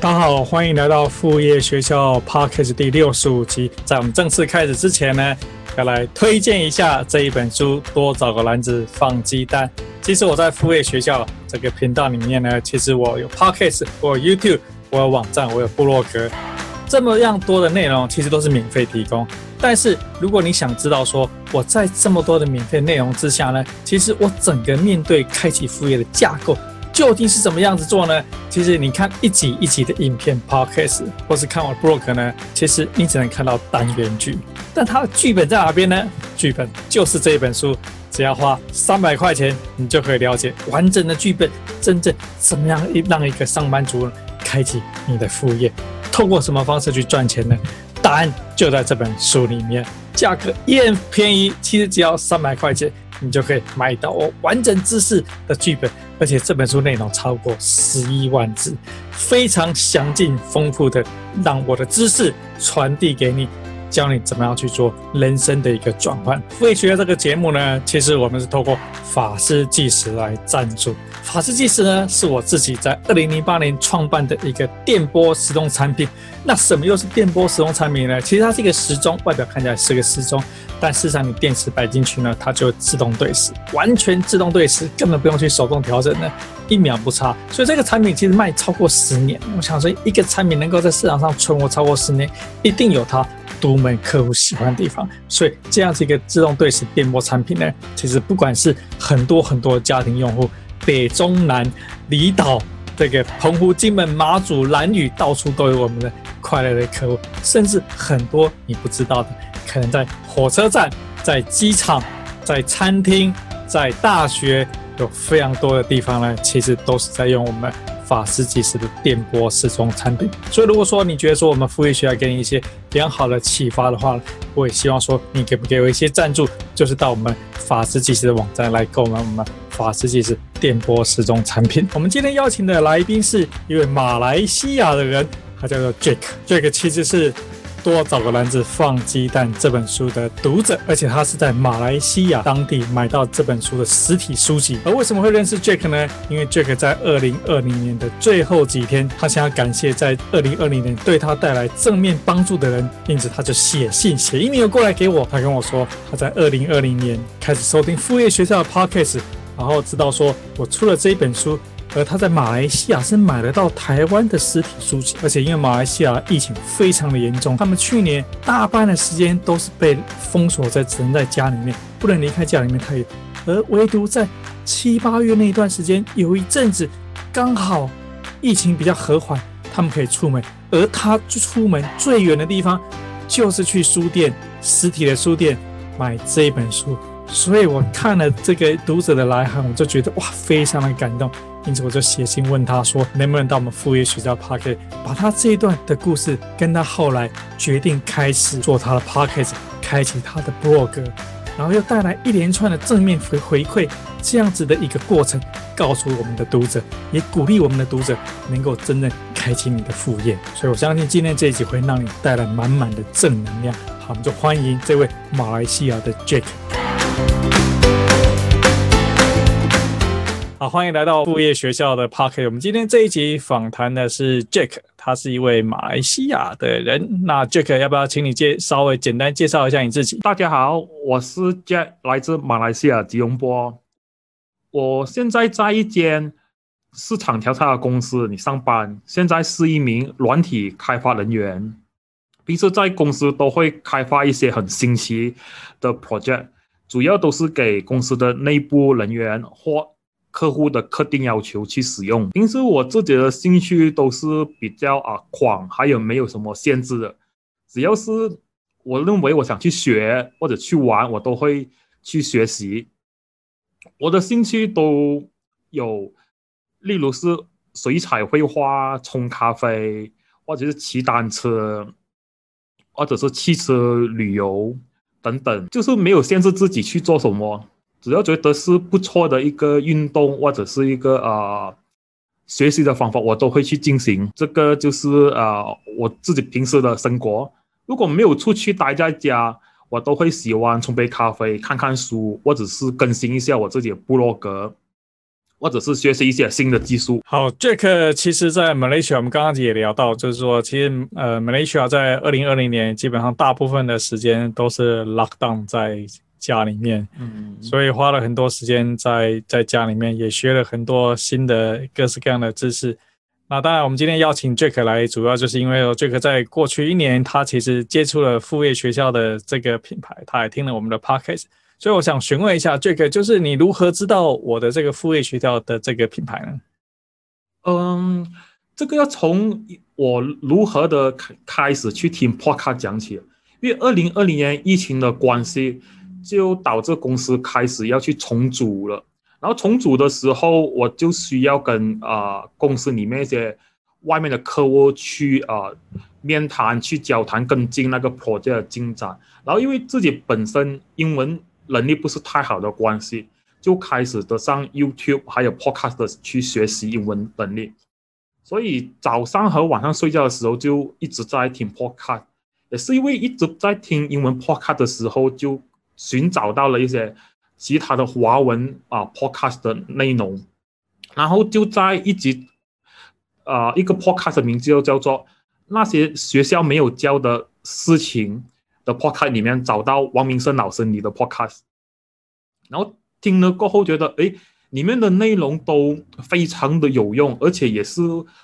大家好，欢迎来到副业学校 Podcast 第六十五集。在我们正式开始之前呢，要来推荐一下这一本书《多找个篮子放鸡蛋》。其实我在副业学校这个频道里面呢，其实我有 Podcast，我有 YouTube，我有网站，我有部落格，这么样多的内容其实都是免费提供。但是如果你想知道说我在这么多的免费内容之下呢，其实我整个面对开启副业的架构。究竟是怎么样子做呢？其实你看一集一集的影片 podcast，或是看我 blog 呢，其实你只能看到单元剧，但它的剧本在哪边呢？剧本就是这一本书，只要花三百块钱，你就可以了解完整的剧本，真正怎么样让一个上班族开启你的副业，透过什么方式去赚钱呢？答案就在这本书里面，价格也很便宜，其实只要三百块钱。你就可以买到我完整知识的剧本，而且这本书内容超过十一万字，非常详尽丰富的，让我的知识传递给你，教你怎么样去做人生的一个转换。副业学这个节目呢，其实我们是透过法师计时来赞助。法师计时呢，是我自己在二零零八年创办的一个电波时钟产品。那什么又是电波时钟产品呢？其实它是一个时钟，外表看起来是个时钟，但事实上你电池摆进去呢，它就自动对时，完全自动对时，根本不用去手动调整的，一秒不差。所以这个产品其实卖超过十年。我想说，一个产品能够在市场上存活超过十年，一定有它独门客户喜欢的地方。所以这样子一个自动对时电波产品呢，其实不管是很多很多家庭用户，北中南离岛，这个澎湖、金门、马祖、兰屿，到处都有我们的快乐的客户，甚至很多你不知道的，可能在火车站、在机场、在餐厅、在大学，有非常多的地方呢，其实都是在用我们法师计时的电波时钟产品。所以，如果说你觉得说我们富裕学校给你一些良好的启发的话，我也希望说你给不给我一些赞助，就是到我们法师计时的网站来购买我们。法师计时电波时钟产品。我们今天邀请的来宾是一位马来西亚的人，他叫做 Jack。Jack 其实是《多找个篮子放鸡蛋》这本书的读者，而且他是在马来西亚当地买到这本书的实体书籍。而为什么会认识 Jack 呢？因为 Jack 在二零二零年的最后几天，他想要感谢在二零二零年对他带来正面帮助的人，因此他就写信写 email 过来给我。他跟我说，他在二零二零年开始收听副业学校的 Podcast。然后知道说我出了这一本书，而他在马来西亚是买得到台湾的实体书籍，而且因为马来西亚疫情非常的严重，他们去年大半的时间都是被封锁在，只能在家里面，不能离开家里面太远。而唯独在七八月那一段时间，有一阵子刚好疫情比较和缓，他们可以出门，而他出门最远的地方就是去书店，实体的书店买这一本书。所以我看了这个读者的来函，我就觉得哇，非常的感动，因此我就写信问他说，能不能到我们副业学校 p o c a s t 把他这一段的故事，跟他后来决定开始做他的 Podcast，开启他的 blog，然后又带来一连串的正面回回馈，这样子的一个过程，告诉我们的读者，也鼓励我们的读者能够真正开启你的副业。所以我相信今天这一集会让你带来满满的正能量。好，我们就欢迎这位马来西亚的 Jack。好，欢迎来到副业学校的 Podcast。我们今天这一集访谈的是 Jack，他是一位马来西亚的人。那 Jack，要不要请你介稍微简单介绍一下你自己？大家好，我是 Jack，来自马来西亚吉隆坡。我现在在一间市场调查公司里上班，现在是一名软体开发人员。平时在公司都会开发一些很新奇的 project，主要都是给公司的内部人员或客户的特定要求去使用。平时我自己的兴趣都是比较啊广，还有没有什么限制的。只要是我认为我想去学或者去玩，我都会去学习。我的兴趣都有，例如是水彩绘画、冲咖啡，或者是骑单车。或者是汽车旅游等等，就是没有限制自己去做什么，只要觉得是不错的一个运动或者是一个啊、呃、学习的方法，我都会去进行。这个就是啊、我自己平时的生活。如果没有出去待在家，我都会喜欢冲杯咖啡、看看书，或者是更新一下我自己的部落格。或者是学习一些新的技术。好，Jack，其实，在 Malaysia，我们刚刚也聊到，就是说，其实，呃，Malaysia 在二零二零年基本上大部分的时间都是 lockdown 在家里面，嗯，所以花了很多时间在在家里面，也学了很多新的各式各样的知识。那当然，我们今天邀请 Jack 来，主要就是因为 Jack 在过去一年，他其实接触了副业学校的这个品牌，他也听了我们的 podcast。所以我想询问一下，Jack，就是你如何知道我的这个副业学校的这个品牌呢？嗯，这个要从我如何的开开始去听 Podcast 讲起。因为二零二零年疫情的关系，就导致公司开始要去重组了。然后重组的时候，我就需要跟啊、公司里面一些外面的客户去啊、面谈、去交谈、跟进那个 project 的进展。然后因为自己本身英文。能力不是太好的关系，就开始的上 YouTube 还有 Podcast 去学习英文能力。所以早上和晚上睡觉的时候就一直在听 Podcast，也是因为一直在听英文 Podcast 的时候，就寻找到了一些其他的华文啊 Podcast 的内容，然后就在一集啊一个 Podcast 的名字又叫做那些学校没有教的事情。的 podcast 里面找到王明生老师你的 podcast，然后听了过后觉得，哎，里面的内容都非常的有用，而且也是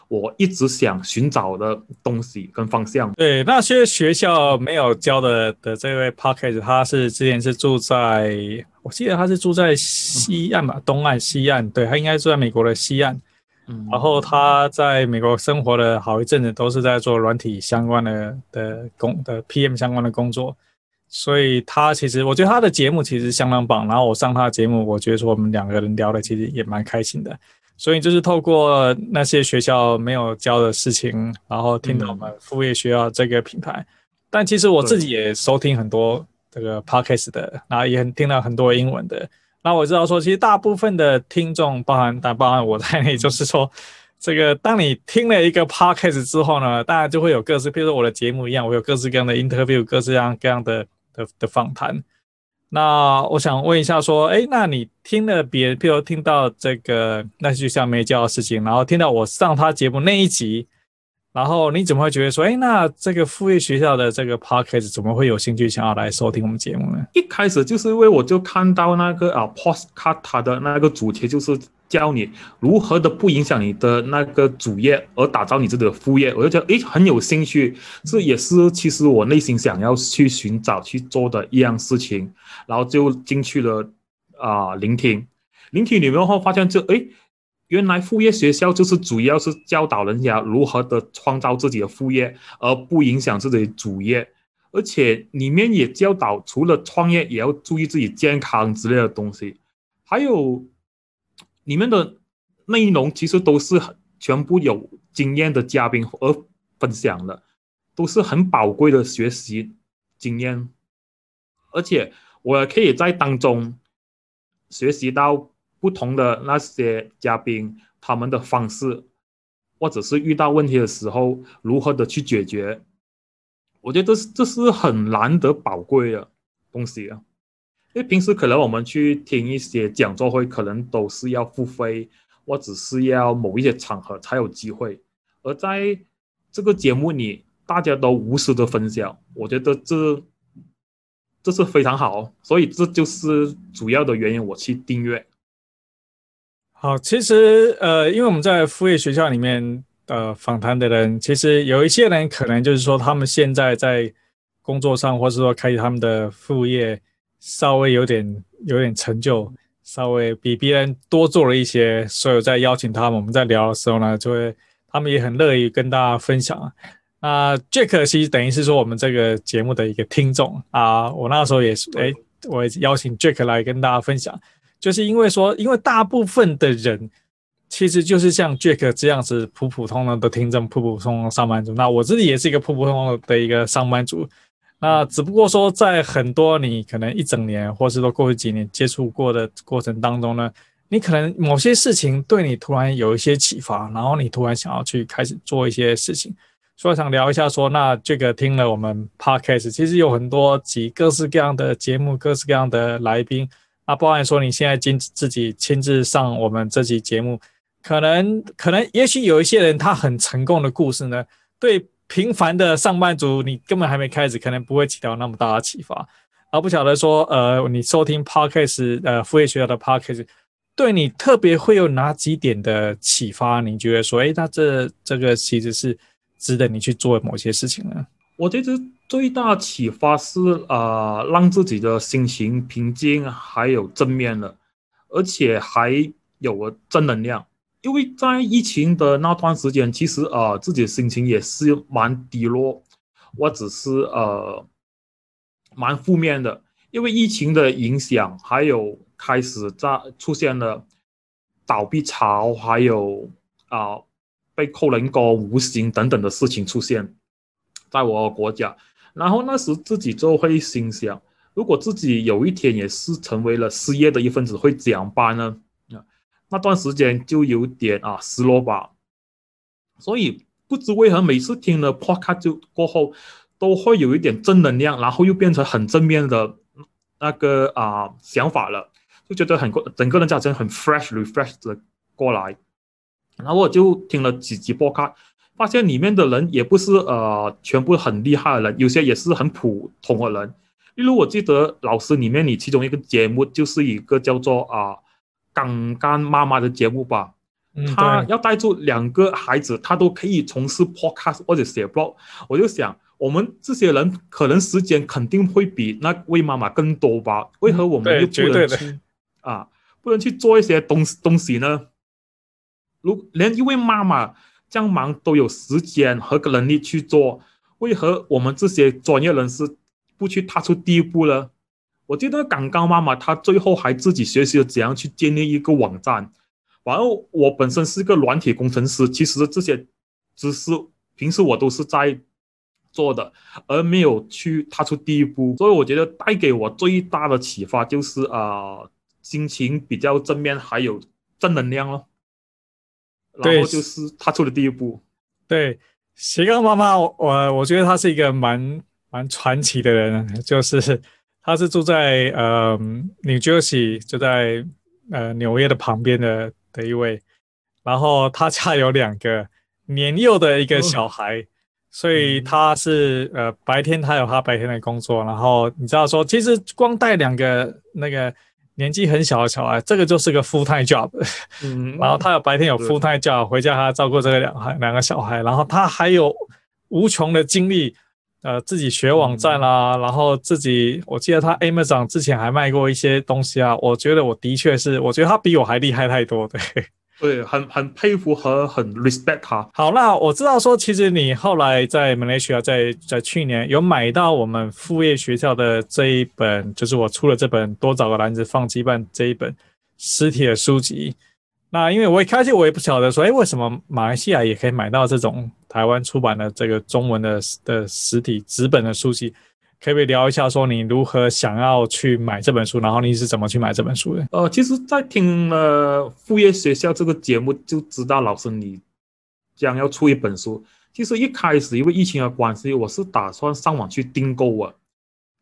我一直想寻找的东西跟方向。对，那些学校没有教的的这位 podcast，他是之前是住在，我记得他是住在西岸吧，东岸、西岸，对，他应该住在美国的西岸。嗯然后他在美国生活了好一阵子，都是在做软体相关的的工的 PM 相关的工作，所以他其实我觉得他的节目其实相当棒。然后我上他的节目，我觉得说我们两个人聊的其实也蛮开心的。所以就是透过那些学校没有教的事情，然后听到我们副业学校这个品牌。但其实我自己也收听很多这个 Podcast 的，然后也很听到很多英文的。那我知道说，其实大部分的听众，包含但包含我在内，就是说，这个当你听了一个 podcast 之后呢，大家就会有各式，比如说我的节目一样，我有各式各样的 interview，各式各样各样的的的访谈。那我想问一下，说，哎，那你听了别人，比如听到这个那就像没教的事情，然后听到我上他节目那一集。然后你怎么会觉得说，哎，那这个副业学校的这个 podcast 怎么会有兴趣想要来收听我们节目呢？一开始就是因为我就看到那个啊 podcast 它的那个主题就是教你如何的不影响你的那个主业而打造你自己的副业，我就觉得诶很有兴趣，这也是其实我内心想要去寻找去做的一样事情，然后就进去了啊、聆听，聆听里面后发现就诶。原来副业学校就是主要是教导人家如何的创造自己的副业，而不影响自己的主业，而且里面也教导除了创业也要注意自己健康之类的东西，还有里面的内容其实都是全部有经验的嘉宾而分享的，都是很宝贵的学习经验，而且我也可以在当中学习到。不同的那些嘉宾，他们的方式，或者是遇到问题的时候如何的去解决，我觉得这是这是很难得宝贵的东西啊。因为平时可能我们去听一些讲座会，可能都是要付费，或者是要某一些场合才有机会。而在这个节目里，大家都无私的分享，我觉得这这是非常好，所以这就是主要的原因，我去订阅。好，其实呃，因为我们在副业学校里面呃访谈的人，其实有一些人可能就是说他们现在在工作上，或是说开始他们的副业，稍微有点有点成就，稍微比别人多做了一些，所以在邀请他们，我们在聊的时候呢，就会他们也很乐意跟大家分享。那 Jack 其实等于是说我们这个节目的一个听众啊，我那时候也是哎，我也邀请 Jack 来跟大家分享。就是因为说，因为大部分的人其实就是像 Jack 这样子普普通通的听众，普普通通上班族。那我自己也是一个普普通通的一个上班族，那只不过说，在很多你可能一整年，或是说过去几年接触过的过程当中呢，你可能某些事情对你突然有一些启发，然后你突然想要去开始做一些事情。所以想聊一下说，那这个听了我们 Podcast，其实有很多集各式各样的节目，各式各样的来宾。那包含说你现在亲自己亲自上我们这集节目，可能可能也许有一些人他很成功的故事呢，对。平凡的上班族，你根本还没开始，可能不会起到那么大的启发。而不晓得说，呃，你收听 Podcast，呃，副业学校的 Podcast，对你特别会有哪几点的启发？你觉得说，诶，那这这个其实是值得你去做某些事情呢？我觉得最大启发是，呃，让自己的心情平静，还有正面的，而且还有个正能量。因为在疫情的那段时间，其实呃自己的心情也是蛮低落，或者是呃蛮负面的。因为疫情的影响，还有开始在出现了倒闭潮，还有啊、被扣人工、无薪等等的事情出现在我国家。然后那时自己就会心想，如果自己有一天也是成为了失业的一份子，会怎样办呢？那段时间就有点啊失落吧，所以不知为何每次听了播客就过后，都会有一点正能量，然后又变成很正面的那个啊想法了，就觉得很过整个人家真很 fresh refresh 的过来。然后我就听了几集播客发现里面的人也不是呃全部很厉害的人，有些也是很普通的人。例如我记得老师里面你其中一个节目就是一个叫做啊。刚刚妈妈的节目吧，她要带住两个孩子，她都可以从事 podcast 或者写 blog。我就想，我们这些人可能时间肯定会比那位妈妈更多吧？为何我们又不能去啊？不能去做一些东东西呢？如连一位妈妈这样忙都有时间和个能力去做，为何我们这些专业人士不去踏出第一步呢？我记得刚刚妈妈她最后还自己学习了怎样去建立一个网站，然后我本身是个软体工程师，其实这些知识平时我都是在做的，而没有去踏出第一步，所以我觉得带给我最大的启发就是啊、呃，心情比较正面，还有正能量咯。然后就是踏出了第一步。对，斜杠妈妈，我我觉得她是一个蛮蛮传奇的人，就是。他是住在呃 New Jersey，就在呃纽约的旁边的的一位，然后他家有两个年幼的一个小孩，哦、所以他是呃白天他有他白天的工作，然后你知道说，其实光带两个那个年纪很小的小孩，这个就是个 full time job，嗯，然后他有白天有 full time job，回家还要照顾这个两孩两个小孩，然后他还有无穷的精力。呃，自己学网站啦，嗯、然后自己，我记得他 Amazon 之前还卖过一些东西啊。我觉得我的确是，我觉得他比我还厉害太多，对，对，很很佩服和很 respect 他。好，那我知道说，其实你后来在 Malaysia，在在去年有买到我们副业学校的这一本，就是我出了这本多找个篮子放鸡蛋这一本实体的书籍。那因为我一开始我也不晓得说，哎，为什么马来西亚也可以买到这种台湾出版的这个中文的的实体纸本的书籍？可不可以聊一下说你如何想要去买这本书，然后你是怎么去买这本书的？呃，其实，在听了副业学校这个节目就知道老师你将要出一本书。其实一开始因为疫情的关系，我是打算上网去订购啊，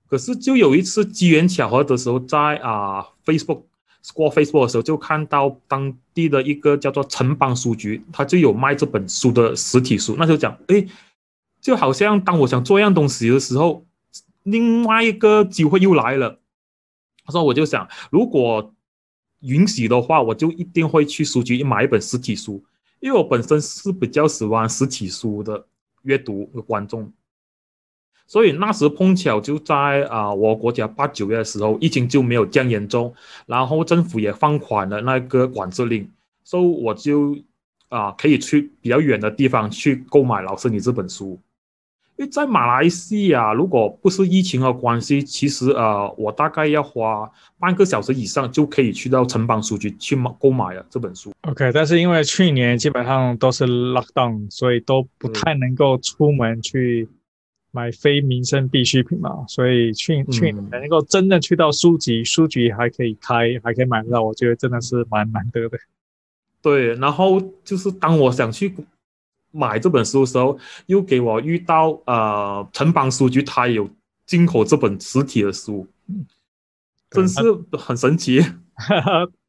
可是就有一次机缘巧合的时候，在啊、Facebook。过 Facebook 的时候，就看到当地的一个叫做城邦书局，他就有卖这本书的实体书。那就讲，哎，就好像当我想做一样东西的时候，另外一个机会又来了。他说，我就想，如果允许的话，我就一定会去书局买一本实体书，因为我本身是比较喜欢实体书的阅读的观众。所以那时碰巧就在啊、呃，我国家八九月的时候，疫情就没有这样严重，然后政府也放宽了那个管制令，所以我就啊、呃、可以去比较远的地方去购买老师你这本书。因为在马来西亚，如果不是疫情的关系，其实呃我大概要花半个小时以上就可以去到城邦书局去买购买了这本书。OK，但是因为去年基本上都是 lockdown，所以都不太能够出门去。买非民生必需品嘛，所以去去能够真的去到书局，嗯、书局还可以开，还可以买到，我觉得真的是蛮难得的。对，然后就是当我想去买这本书的时候，又给我遇到呃城邦书局，它有进口这本实体的书，真是很神奇。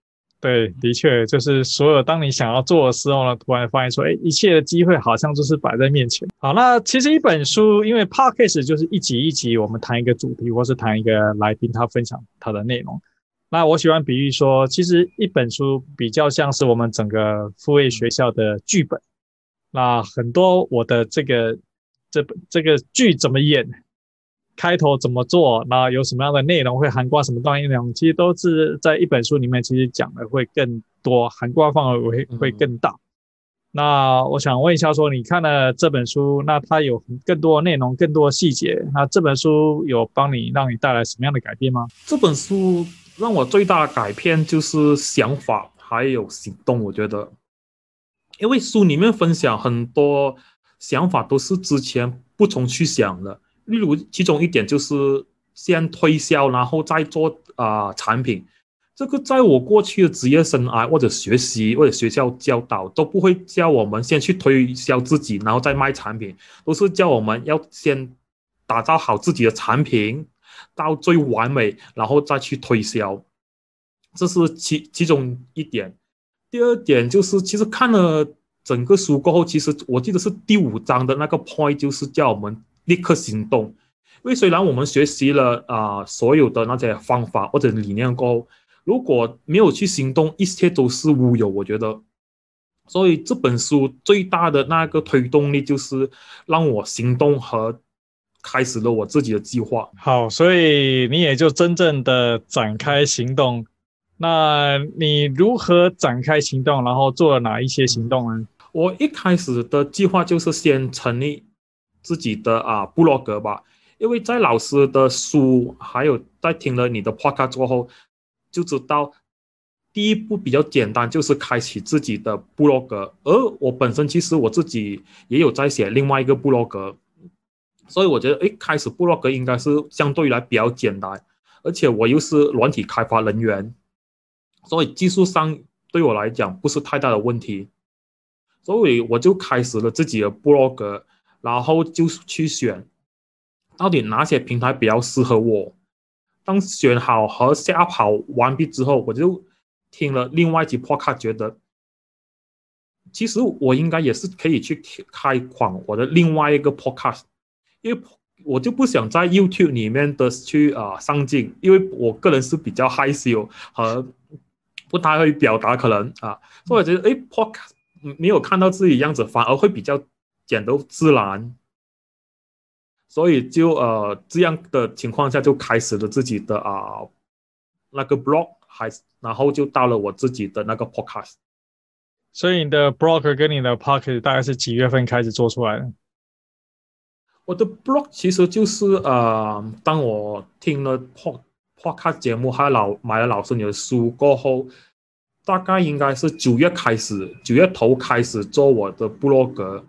对，的确，就是所有当你想要做的时候呢，突然发现说，哎，一切的机会好像就是摆在面前。好，那其实一本书，因为 Podcast 就是一集一集，我们谈一个主题，或是谈一个来宾他分享他的内容。那我喜欢比喻说，其实一本书比较像是我们整个复位学校的剧本。那很多我的这个这这个剧怎么演？开头怎么做？那有什么样的内容会涵盖什么样的内容？其实都是在一本书里面，其实讲的会更多，涵盖范围会会更大。嗯、那我想问一下，说你看了这本书，那它有更多内容，更多的细节。那这本书有帮你让你带来什么样的改变吗？这本书让我最大的改变就是想法还有行动。我觉得，因为书里面分享很多想法都是之前不曾去想的。例如，其中一点就是先推销，然后再做啊、产品。这个在我过去的职业生涯或者学习或者学校教导都不会教我们先去推销自己，然后再卖产品，都是教我们要先打造好自己的产品到最完美，然后再去推销。这是其其中一点。第二点就是，其实看了整个书过后，其实我记得是第五章的那个 point，就是叫我们。立刻行动，因为虽然我们学习了啊、呃、所有的那些方法或者理念过后，如果没有去行动，一切都是乌有。我觉得，所以这本书最大的那个推动力就是让我行动和开始了我自己的计划。好，所以你也就真正的展开行动。那你如何展开行动？然后做了哪一些行动呢？我一开始的计划就是先成立。自己的啊部落格吧，因为在老师的书，还有在听了你的 podcast 过后，就知道第一步比较简单，就是开启自己的部落格。而我本身其实我自己也有在写另外一个部落格，所以我觉得，哎，开始部落格应该是相对来比较简单，而且我又是软体开发人员，所以技术上对我来讲不是太大的问题，所以我就开始了自己的布洛格。然后就去选，到底哪些平台比较适合我。当选好和下跑完毕之后，我就听了另外一集 podcast，觉得其实我应该也是可以去开广我的另外一个 podcast，因为我就不想在 YouTube 里面的去啊、上镜，因为我个人是比较害羞和不太会表达，可能啊，所以我觉得哎 podcast 没有看到自己样子，反而会比较。讲都自然，所以就呃这样的情况下就开始了自己的啊、呃、那个 blog，还然后就到了我自己的那个 podcast。所以你的 blog 跟你的 podcast 大概是几月份开始做出来的？我的 blog 其实就是呃，当我听了 pod podcast 节目，还有老买了老师你的书过后，大概应该是九月开始，九月头开始做我的部落格。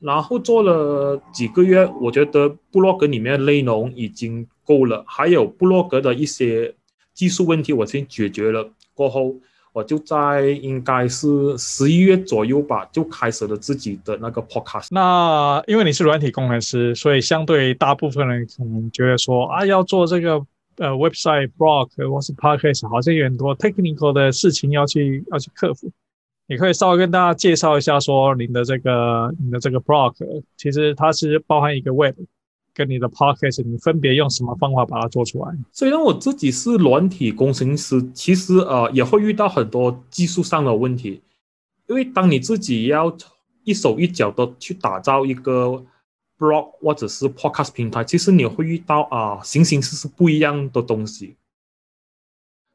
然后做了几个月，我觉得布洛格里面的内容已经够了，还有布洛格的一些技术问题，我先解决了。过后，我就在应该是十一月左右吧，就开始了自己的那个 podcast。那因为你是软体工程师，所以相对大部分人可能觉得说啊，要做这个呃 website blog 或是 podcast，好像有很多 technical 的事情要去要去克服。你可以稍微跟大家介绍一下，说您的这个、你的这个 blog，其实它是包含一个 web，跟你的 podcast，你分别用什么方法把它做出来？虽然我自己是软体工程师，其实呃也会遇到很多技术上的问题，因为当你自己要一手一脚的去打造一个 blog 或者是 podcast 平台，其实你会遇到啊、形形色色不一样的东西。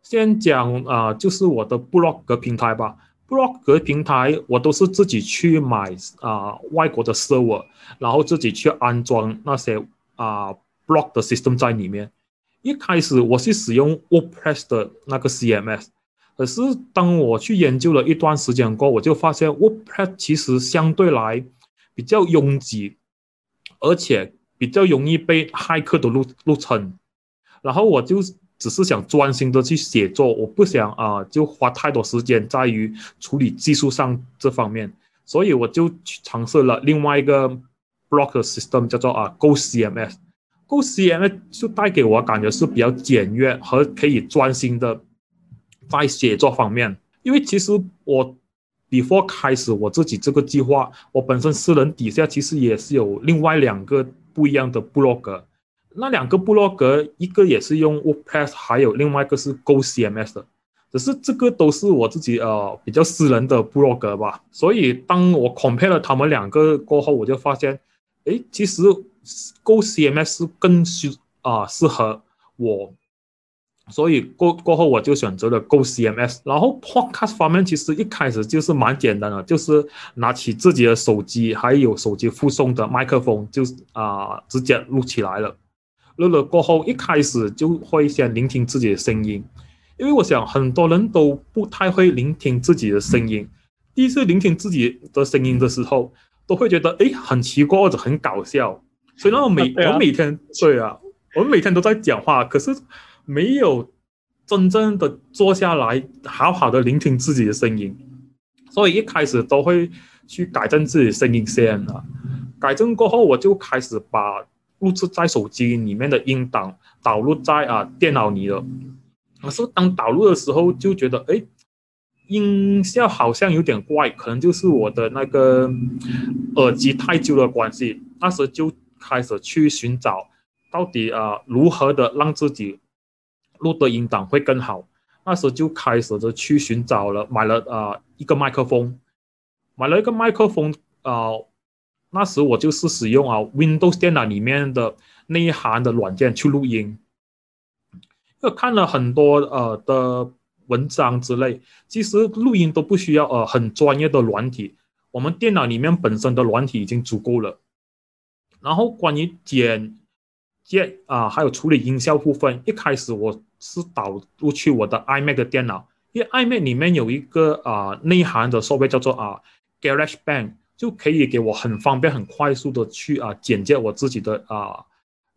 先讲啊、就是我的 blog 平台吧。Blog 平台我都是自己去买啊、外国的 server，然后自己去安装那些啊、blog 的 system 在里面。一开始我是使用 WordPress 的那个 CMS，可是当我去研究了一段时间过后，我就发现 WordPress 其实相对来比较拥挤，而且比较容易被骇客的路入侵。然后我就只是想专心的去写作，我不想啊、就花太多时间在于处理技术上这方面，所以我就去尝试了另外一个 block system，叫做啊 Go CMS。Go CMS 就带给我感觉是比较简约和可以专心的在写作方面，因为其实我 before 开始我自己这个计划，我本身私人底下其实也是有另外两个不一样的部落格。那两个部落格，一个也是用 WordPress，还有另外一个是 Go CMS 的，只是这个都是我自己呃比较私人的部落格吧。所以当我 compare 了他们两个过后，我就发现，诶，其实 Go CMS 更适啊、适合我，所以过过后我就选择了 Go CMS。然后 Podcast 方面其实一开始就是蛮简单的，就是拿起自己的手机，还有手机附送的麦克风，就啊、直接录起来了。录了过后，一开始就会先聆听自己的声音，因为我想很多人都不太会聆听自己的声音。第一次聆听自己的声音的时候，都会觉得哎很奇怪或者很搞笑。所以呢，我每我每天对啊，我每天都在讲话，可是没有真正的坐下来好好的聆听自己的声音。所以一开始都会去改正自己的声音先啊。改正过后，我就开始把。录制在手机里面的音档导入在啊电脑里了，可是当导入的时候就觉得哎，音效好像有点怪，可能就是我的那个耳机太旧的关系。那时就开始去寻找到底啊如何的让自己录的音档会更好。那时就开始的去寻找了，买了啊一个麦克风，买了一个麦克风啊。那时我就是使用啊 Windows 电脑里面的那一行的软件去录音，又看了很多呃的文章之类，其实录音都不需要呃很专业的软体，我们电脑里面本身的软体已经足够了。然后关于剪接啊还有处理音效部分，一开始我是导入去我的 iMac 的电脑，因为 iMac 里面有一个啊内涵的设备叫做啊 GarageBand。就可以给我很方便、很快速的去啊剪接我自己的啊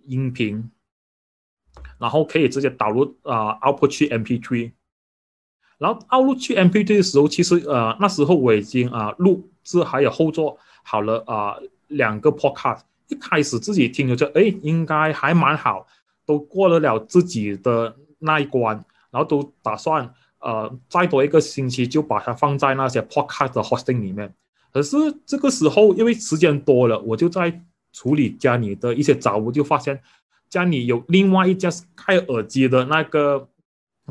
音频，然后可以直接导入啊 output 去 MP3，然后 output 去 MP3 的时候，其实呃那时候我已经啊录制还有后座好了啊两个 podcast，一开始自己听着就哎应该还蛮好，都过得了自己的那一关，然后都打算呃再多一个星期就把它放在那些 podcast 的 hosting 里面。可是这个时候，因为时间多了，我就在处理家里的一些杂物，就发现家里有另外一家盖耳机的那个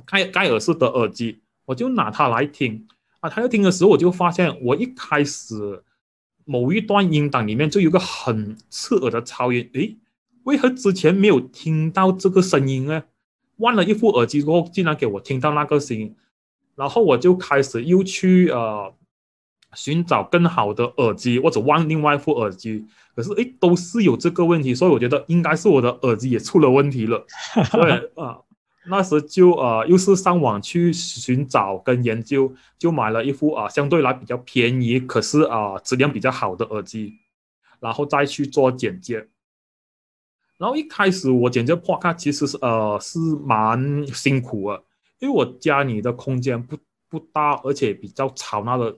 盖盖耳式的耳机，我就拿它来听啊。它要听的时候，我就发现我一开始某一段音档里面就有个很刺耳的噪音，诶，为何之前没有听到这个声音呢？换了一副耳机之后，竟然给我听到那个声音，然后我就开始又去呃。寻找更好的耳机，或者换另外一副耳机，可是诶，都是有这个问题，所以我觉得应该是我的耳机也出了问题了。对啊，那时就呃又是上网去寻找跟研究，就买了一副啊相对来比较便宜，可是啊质量比较好的耳机，然后再去做剪接。然后一开始我剪接 Podcast 其实是呃是蛮辛苦的，因为我家里的空间不不大，而且比较吵闹的。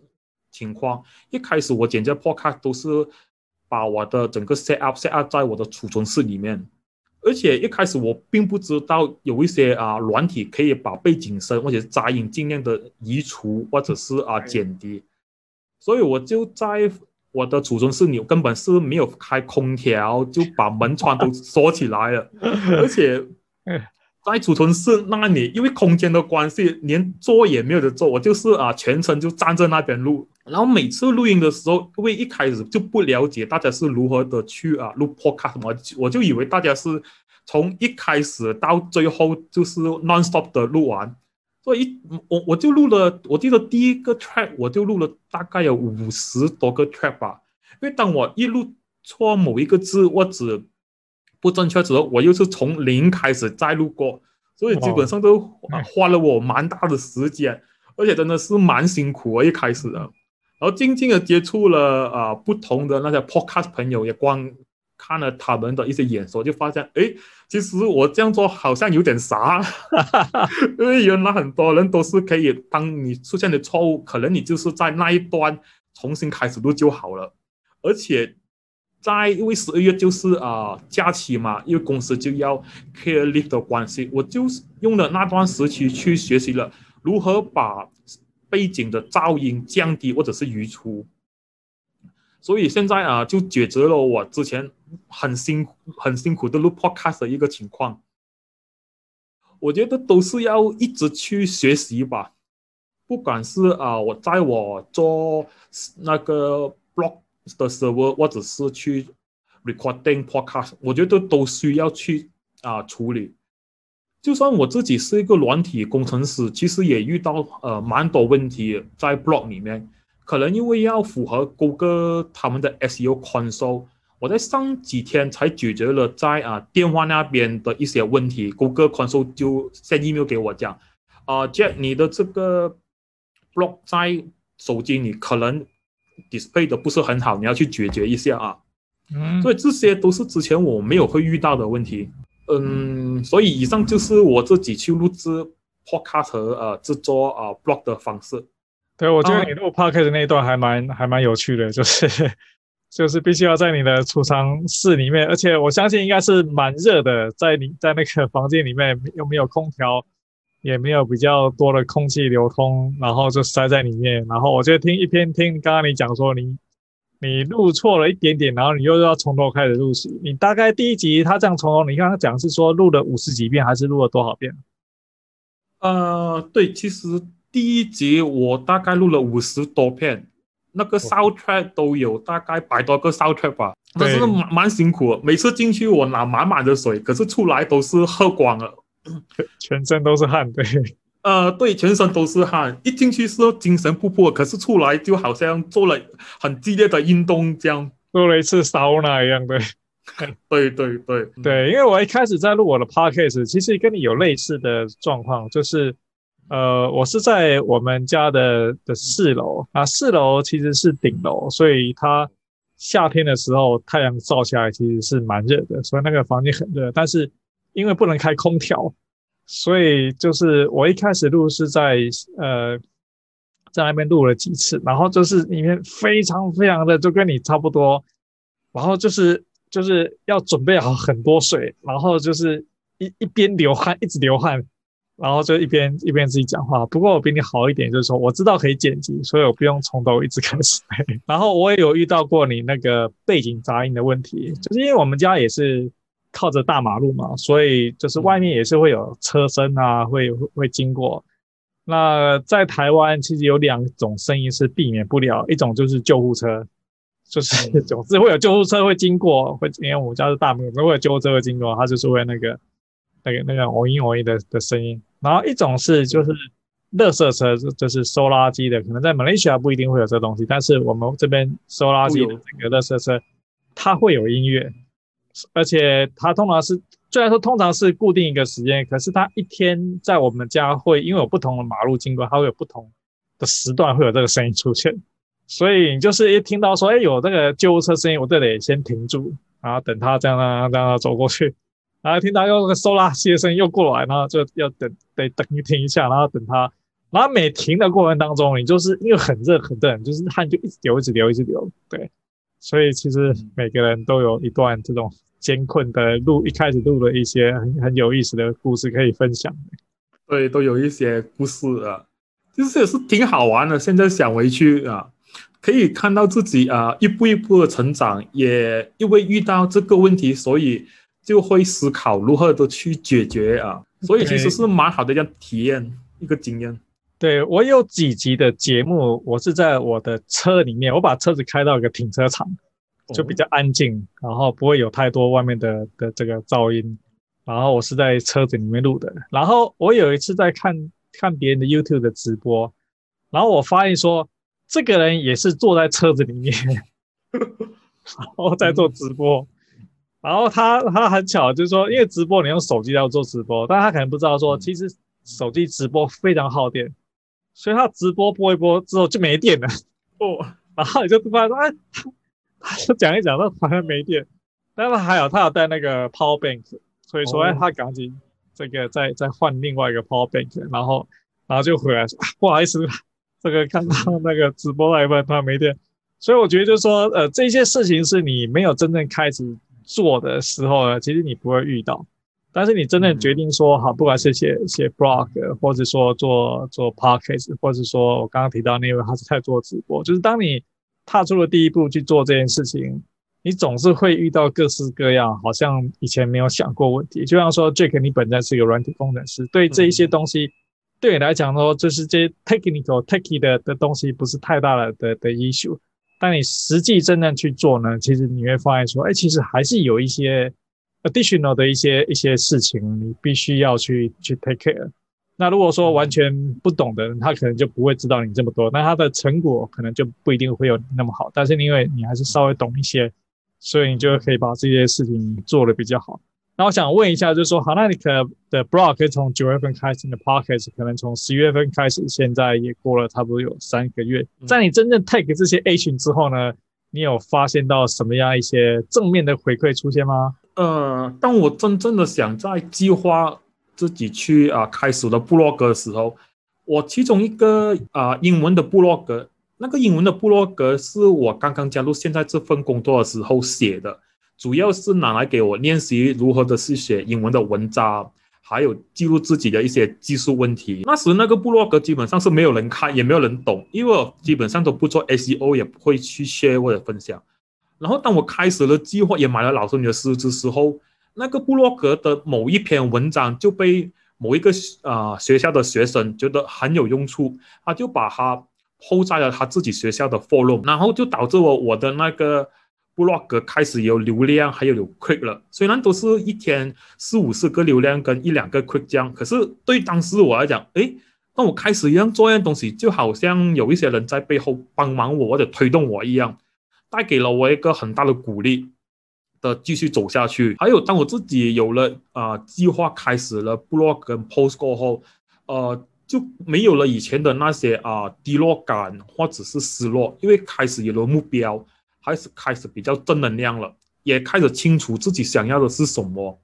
情况一开始我剪接 Podcast 都是把我的整个 set up set up 在我的储存室里面，而且一开始我并不知道有一些啊软体可以把背景声或者杂音尽量的移除或者是啊减低，所以我就在我的储存室里根本是没有开空调，就把门窗都锁起来了，而且。在储存室那里，因为空间的关系，连坐也没有得坐，我就是啊，全程就站在那边录。然后每次录音的时候，因为一开始就不了解大家是如何的去啊录 podcast 嘛，我就以为大家是从一开始到最后就是 non-stop 的录完。所以一我我就录了，我记得第一个 track 我就录了大概有五十多个 track 吧。因为当我一录错某一个字或者不正确之后，我又是从零开始再录过，所以基本上都花了我蛮大的时间，而且真的是蛮辛苦啊！一开始的，然后静静的接触了啊、不同的那些 podcast 朋友，也光看了他们的一些演说，就发现，哎，其实我这样做好像有点傻，因为原来很多人都是可以，当你出现的错误，可能你就是在那一段重新开始录就好了。而且在因为十二月就是啊、假期嘛，因为公司就要 care leave 的关系，我就是用了那段时期去学习了如何把背景的噪音降低或者是移除。所以现在啊，就解决了我之前很辛苦、很辛苦的录 podcast 的一个情况。我觉得都是要一直去学习吧，不管是啊，我在我做那个 blog 的时候，或者是去 recording podcast，我觉得都需要去啊处理。就算我自己是一个软体工程师，其实也遇到呃蛮多问题在 blog 里面。可能因为要符合谷歌他们的 SEO console，我在上几天才解决了在啊电话那边的一些问题。谷歌 console 就 send email 给我讲，啊 Jack，你的这个 blog 在手机里可能 display 的不是很好，你要去解决一下啊。嗯，所以这些都是之前我没有会遇到的问题。嗯，所以以上就是我自己去录制 podcast 和呃制作啊 blog 的方式。对，我觉得你录 podcast 那一段还蛮、oh. 还蛮有趣的，就是 就是必须要在你的储藏室里面，而且我相信应该是蛮热的，在你在那个房间里面又没有空调，也没有比较多的空气流通，然后就塞在里面。然后我觉得听一边听，刚刚你讲说你你录错了一点点，然后你又要从头开始录起。你大概第一集他这样从头，你刚刚讲是说录了五十几遍，还是录了多少遍？呃，对，其实。第一集我大概录了五十多片，那个 soundtrack 都有大概百多个 soundtrack 吧，但是蛮蛮辛苦。每次进去我拿满满的水，可是出来都是喝光了，全身都是汗。对，呃，对，全身都是汗。一进去是精神不复，可是出来就好像做了很激烈的运动这样，做了一次 sauna 一样。的，对对对 对，因为我一开始在录我的 podcast，其实跟你有类似的状况，就是。呃，我是在我们家的的四楼啊，四楼其实是顶楼，所以它夏天的时候太阳照下来其实是蛮热的，所以那个房间很热。但是因为不能开空调，所以就是我一开始录是在呃在那边录了几次，然后就是里面非常非常的就跟你差不多，然后就是就是要准备好很多水，然后就是一一边流汗，一直流汗。然后就一边一边自己讲话，不过我比你好一点，就是说我知道可以剪辑，所以我不用从头一直开始。然后我也有遇到过你那个背景杂音的问题，就是因为我们家也是靠着大马路嘛，所以就是外面也是会有车声啊，会会经过。那在台湾其实有两种声音是避免不了，一种就是救护车，就是 总是会有救护车会经过，会因为我们家是大门，如果有救护车会经过，它就是会那个那个那个哦音哦音的的声音。然后一种是就是垃圾车，就是收垃圾的，可能在马来西亚不一定会有这东西，但是我们这边收垃圾的这个垃圾车，它会有音乐，而且它通常是虽然说通常是固定一个时间，可是它一天在我们家会因为有不同的马路经过，它会有不同的时段会有这个声音出现，所以你就是一听到说哎有这个救护车声音，我就得先停住，然后等它这样这样这样走过去。然后听到又那个收垃圾的声音又过来，然后就要等，得等一停一下，然后等他，然后每停的过程当中，你就是因为很热很热，就是汗就一直流一直流一直流，对，所以其实每个人都有一段这种艰困的录，一开始录了一些很很有意思的故事可以分享。对，都有一些故事啊，其实也是挺好玩的。现在想回去啊，可以看到自己啊一步一步的成长，也因为遇到这个问题，所以。就会思考如何的去解决啊，所以其实是蛮好的一个体验，一个经验。对，我有几集的节目，我是在我的车里面，我把车子开到一个停车场，就比较安静，然后不会有太多外面的的这个噪音。然后我是在车子里面录的。然后我有一次在看看别人的 YouTube 的直播，然后我发现说，这个人也是坐在车子里面，然后在做直播。然后他他很巧，就是说，因为直播你用手机要做直播，但他可能不知道说，其实手机直播非常耗电，所以他直播播一播之后就没电了。哦，然后你就突然说，哎，讲一讲，他好像没电。但是还有他有带那个 power bank，所以说他赶紧这个再再换另外一个 power bank，然后然后就回来说、啊、不好意思，这个看到那个直播来问他没电，所以我觉得就是说呃这些事情是你没有真正开始做的时候呢，其实你不会遇到。但是你真正决定说好，不管是写写 blog，或者说做做 podcast，或者说我刚刚提到那位他是在做直播，就是当你踏出了第一步去做这件事情，你总是会遇到各式各样好像以前没有想过问题。就像说 Jake，你本身是一个软体工程师，对这一些东西，对你来讲说，就是这些 technical techy 的的东西不是太大的的的 issue。但你实际真正去做呢，其实你会发现说，哎，其实还是有一些。additional 的一些一些事情，你必须要去去 take care。那如果说完全不懂的人，他可能就不会知道你这么多，那他的成果可能就不一定会有那么好。但是因为你还是稍微懂一些，所以你就可以把这些事情做得比较好。那我想问一下，就是说，好，那你可的 blog 可以从九月份开始，你的 podcast 可能从十月份开始，现在也过了差不多有三个月。在你真正 take 这些 action 之后呢，你有发现到什么样一些正面的回馈出现吗？呃，当我真正的想在计划自己去啊、开始的部落格的时候，我其中一个啊、英文的部落格，那个英文的部落格是我刚刚加入现在这份工作的时候写的，主要是拿来给我练习如何的去写英文的文章，还有记录自己的一些技术问题。那时那个部落格基本上是没有人看，也没有人懂，因为我基本上都不做 SEO，也不会去 share 或者分享。然后，当我开始了计划，也买了老师你的书之时候，那个部落格的某一篇文章就被某一个啊、呃、学校的学生觉得很有用处，他就把它 po 在了他自己学校的 forum，然后就导致我我的那个部落格开始有流量，还有有 click 了。虽然都是一天四五十个流量跟一两个 click 这样，可是对当时我来讲，诶，当我开始一样做一样东西，就好像有一些人在背后帮忙我或者推动我一样。带给了我一个很大的鼓励的继续走下去。还有，当我自己有了啊、计划，开始了 blog 跟 post 过后，呃，就没有了以前的那些啊、低落感或者是失落，因为开始有了目标，还是开始比较正能量了，也开始清楚自己想要的是什么。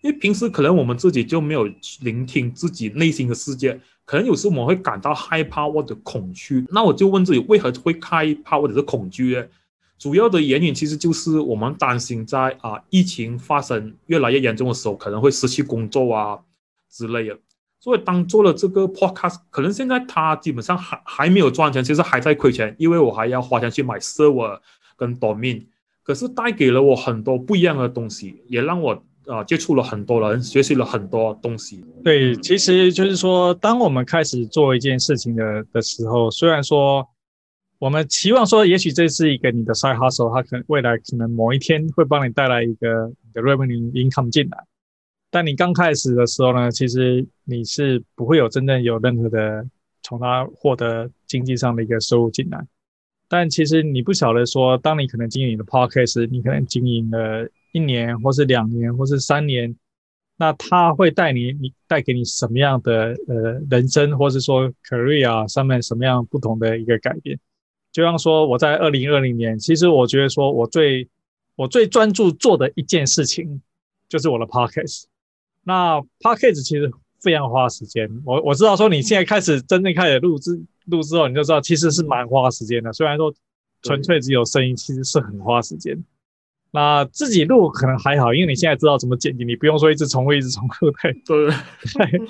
因为平时可能我们自己就没有聆听自己内心的世界，可能有时我们会感到害怕或者恐惧。那我就问自己，为何会害怕或者是恐惧呢？主要的原因其实就是我们担心在啊疫情发生越来越严重的时候，可能会失去工作啊之类的。所以当做了这个 podcast，可能现在它基本上还还没有赚钱，其实还在亏钱，因为我还要花钱去买 server 跟 domain。可是带给了我很多不一样的东西，也让我啊接触了很多人，学习了很多东西。对，其实就是说，当我们开始做一件事情的的时候，虽然说。我们期望说，也许这是一个你的 side hustle，它可能未来可能某一天会帮你带来一个你的 revenue income 进来。但你刚开始的时候呢，其实你是不会有真正有任何的从它获得经济上的一个收入进来。但其实你不晓得说，当你可能经营你的 podcast，你可能经营了一年，或是两年，或是三年，那它会带你，你带给你什么样的呃人生，或是说 career 上面什么样不同的一个改变？就像说我在二零二零年，其实我觉得说我最我最专注做的一件事情就是我的 podcast。那 podcast 其实非常花时间。我我知道说你现在开始真正开始录制录之后，你就知道其实是蛮花时间的。虽然说纯粹只有声音，其实是很花时间。那自己录可能还好，因为你现在知道怎么剪辑，你不用说一直重复，一直重复。对对对，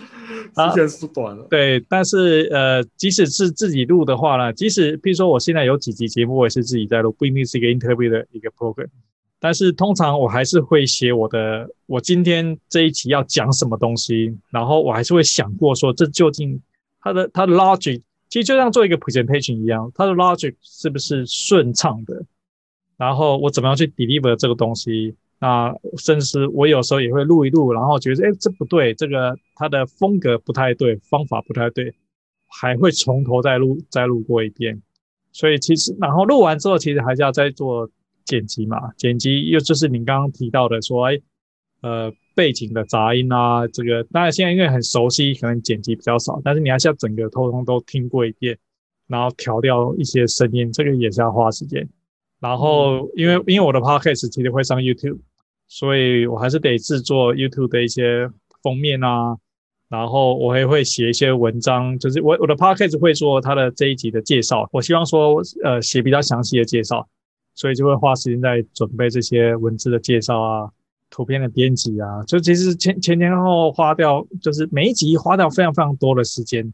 时间是短了。对，但是呃，即使是自己录的话呢，即使比如说我现在有几集节目，我也是自己在录，不一定是一个 interview 的一个 program。但是通常我还是会写我的，我今天这一期要讲什么东西，然后我还是会想过说，这究竟它的它的 logic，其实就像做一个 presentation 一样，它的 logic 是不是顺畅的？然后我怎么样去 deliver 这个东西？那甚至我有时候也会录一录，然后觉得哎，这不对，这个它的风格不太对，方法不太对，还会从头再录再录过一遍。所以其实，然后录完之后，其实还是要再做剪辑嘛。剪辑又就是你刚刚提到的说，哎，呃，背景的杂音啊，这个当然现在因为很熟悉，可能剪辑比较少，但是你还是要整个通通都听过一遍，然后调掉一些声音，这个也是要花时间。然后，因为因为我的 podcast 其实会上 YouTube，所以我还是得制作 YouTube 的一些封面啊，然后我还会写一些文章，就是我我的 Podcast 会做它的这一集的介绍，我希望说呃写比较详细的介绍，所以就会花时间在准备这些文字的介绍啊。图片的编辑啊，就其实前前前后后花掉，就是每一集花掉非常非常多的时间。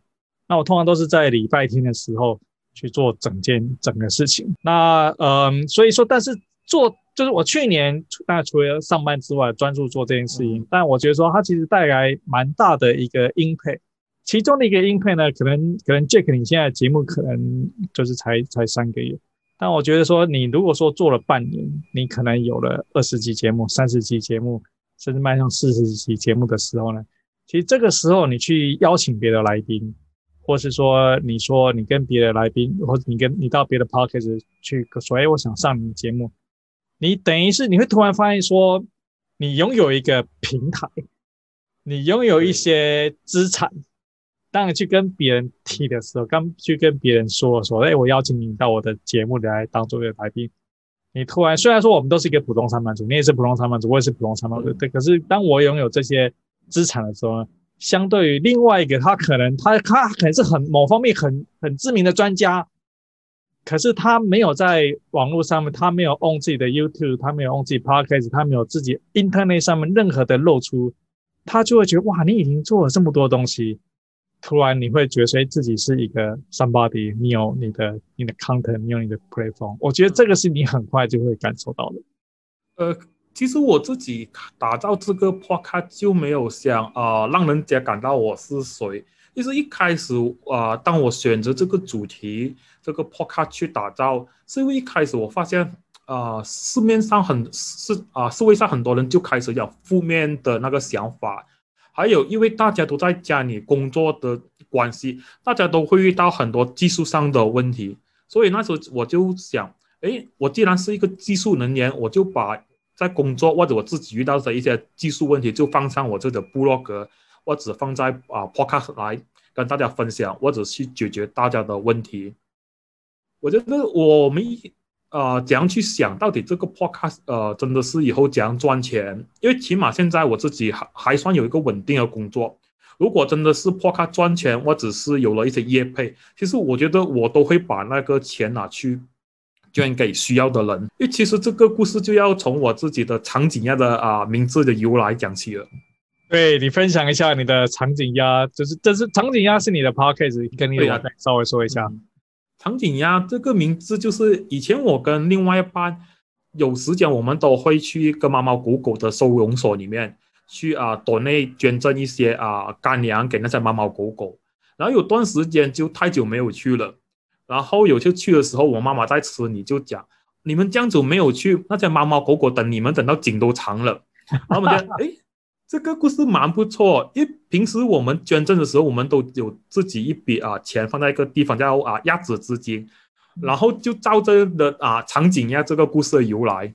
那我通常都是在礼拜天的时候去做整件整个事情。那嗯，所以说，但是做就是我去年，那除了上班之外，专注做这件事情。嗯、但我觉得说，它其实带来蛮大的一个 impact。其中的一个 impact 呢，可能可能 Jack 你现在节目可能就是才才三个月。但我觉得说，你如果说做了半年，你可能有了二十集节目、三十集节目，甚至迈向四十集节目的时候呢，其实这个时候你去邀请别的来宾，或是说你说你跟别的来宾，或者你跟你到别的 podcast 去说，哎，我想上你的节目，你等于是你会突然发现说，你拥有一个平台，你拥有一些资产。当你去跟别人提的时候，刚去跟别人说说，哎，我邀请你到我的节目来当做一个来宾。你突然虽然说我们都是一个普通上班族，你也是普通上班族，我也是普通上班族，对。可是当我拥有这些资产的时候呢，相对于另外一个，他可能他他可能是很某方面很很知名的专家，可是他没有在网络上面，他没有 on 自己的 YouTube，他没有 on 自己 Podcast，他没有自己 Internet 上面任何的露出，他就会觉得哇，你已经做了这么多东西。突然你会觉得，自己是一个 somebody，你有你的你的 content，你有你的 platform，我觉得这个是你很快就会感受到的。呃，其实我自己打造这个 podcast 就没有想啊、让人家感到我是谁。其实一开始啊、当我选择这个主题，这个 podcast 去打造，是因为一开始我发现啊、市面上很是啊、社会上很多人就开始有负面的那个想法。还有，因为大家都在家里工作的关系，大家都会遇到很多技术上的问题，所以那时候我就想，诶，我既然是一个技术人员，我就把在工作或者我自己遇到的一些技术问题，就放上我这个部落格，或者放在啊 Podcast 来跟大家分享，或者去解决大家的问题。我觉得我们。呃，怎样去想到底这个 podcast 呃，真的是以后怎样赚钱？因为起码现在我自己还还算有一个稳定的工作。如果真的是 podcast 赚钱，或者是有了一些业配，其实我觉得我都会把那个钱拿去捐给需要的人。因为其实这个故事就要从我自己的长颈鸭的啊、呃、名字的由来讲起了。对，你分享一下你的长颈鸭，就是这是长颈鸭是你的 podcast，跟你再稍微说一下。长颈鸭这个名字就是以前我跟另外一半有时间，我们都会去个猫猫狗狗的收容所里面去啊，岛内捐赠一些啊干粮给那些猫猫狗狗。然后有段时间就太久没有去了，然后有些去的时候，我妈妈在吃，你就讲你们这样子没有去，那些猫猫狗狗等你们等到颈都长了。然后我们讲哎。这个故事蛮不错，因为平时我们捐赠的时候，我们都有自己一笔啊钱放在一个地方叫啊鸭子资金，然后就照着的啊场景呀这个故事的由来，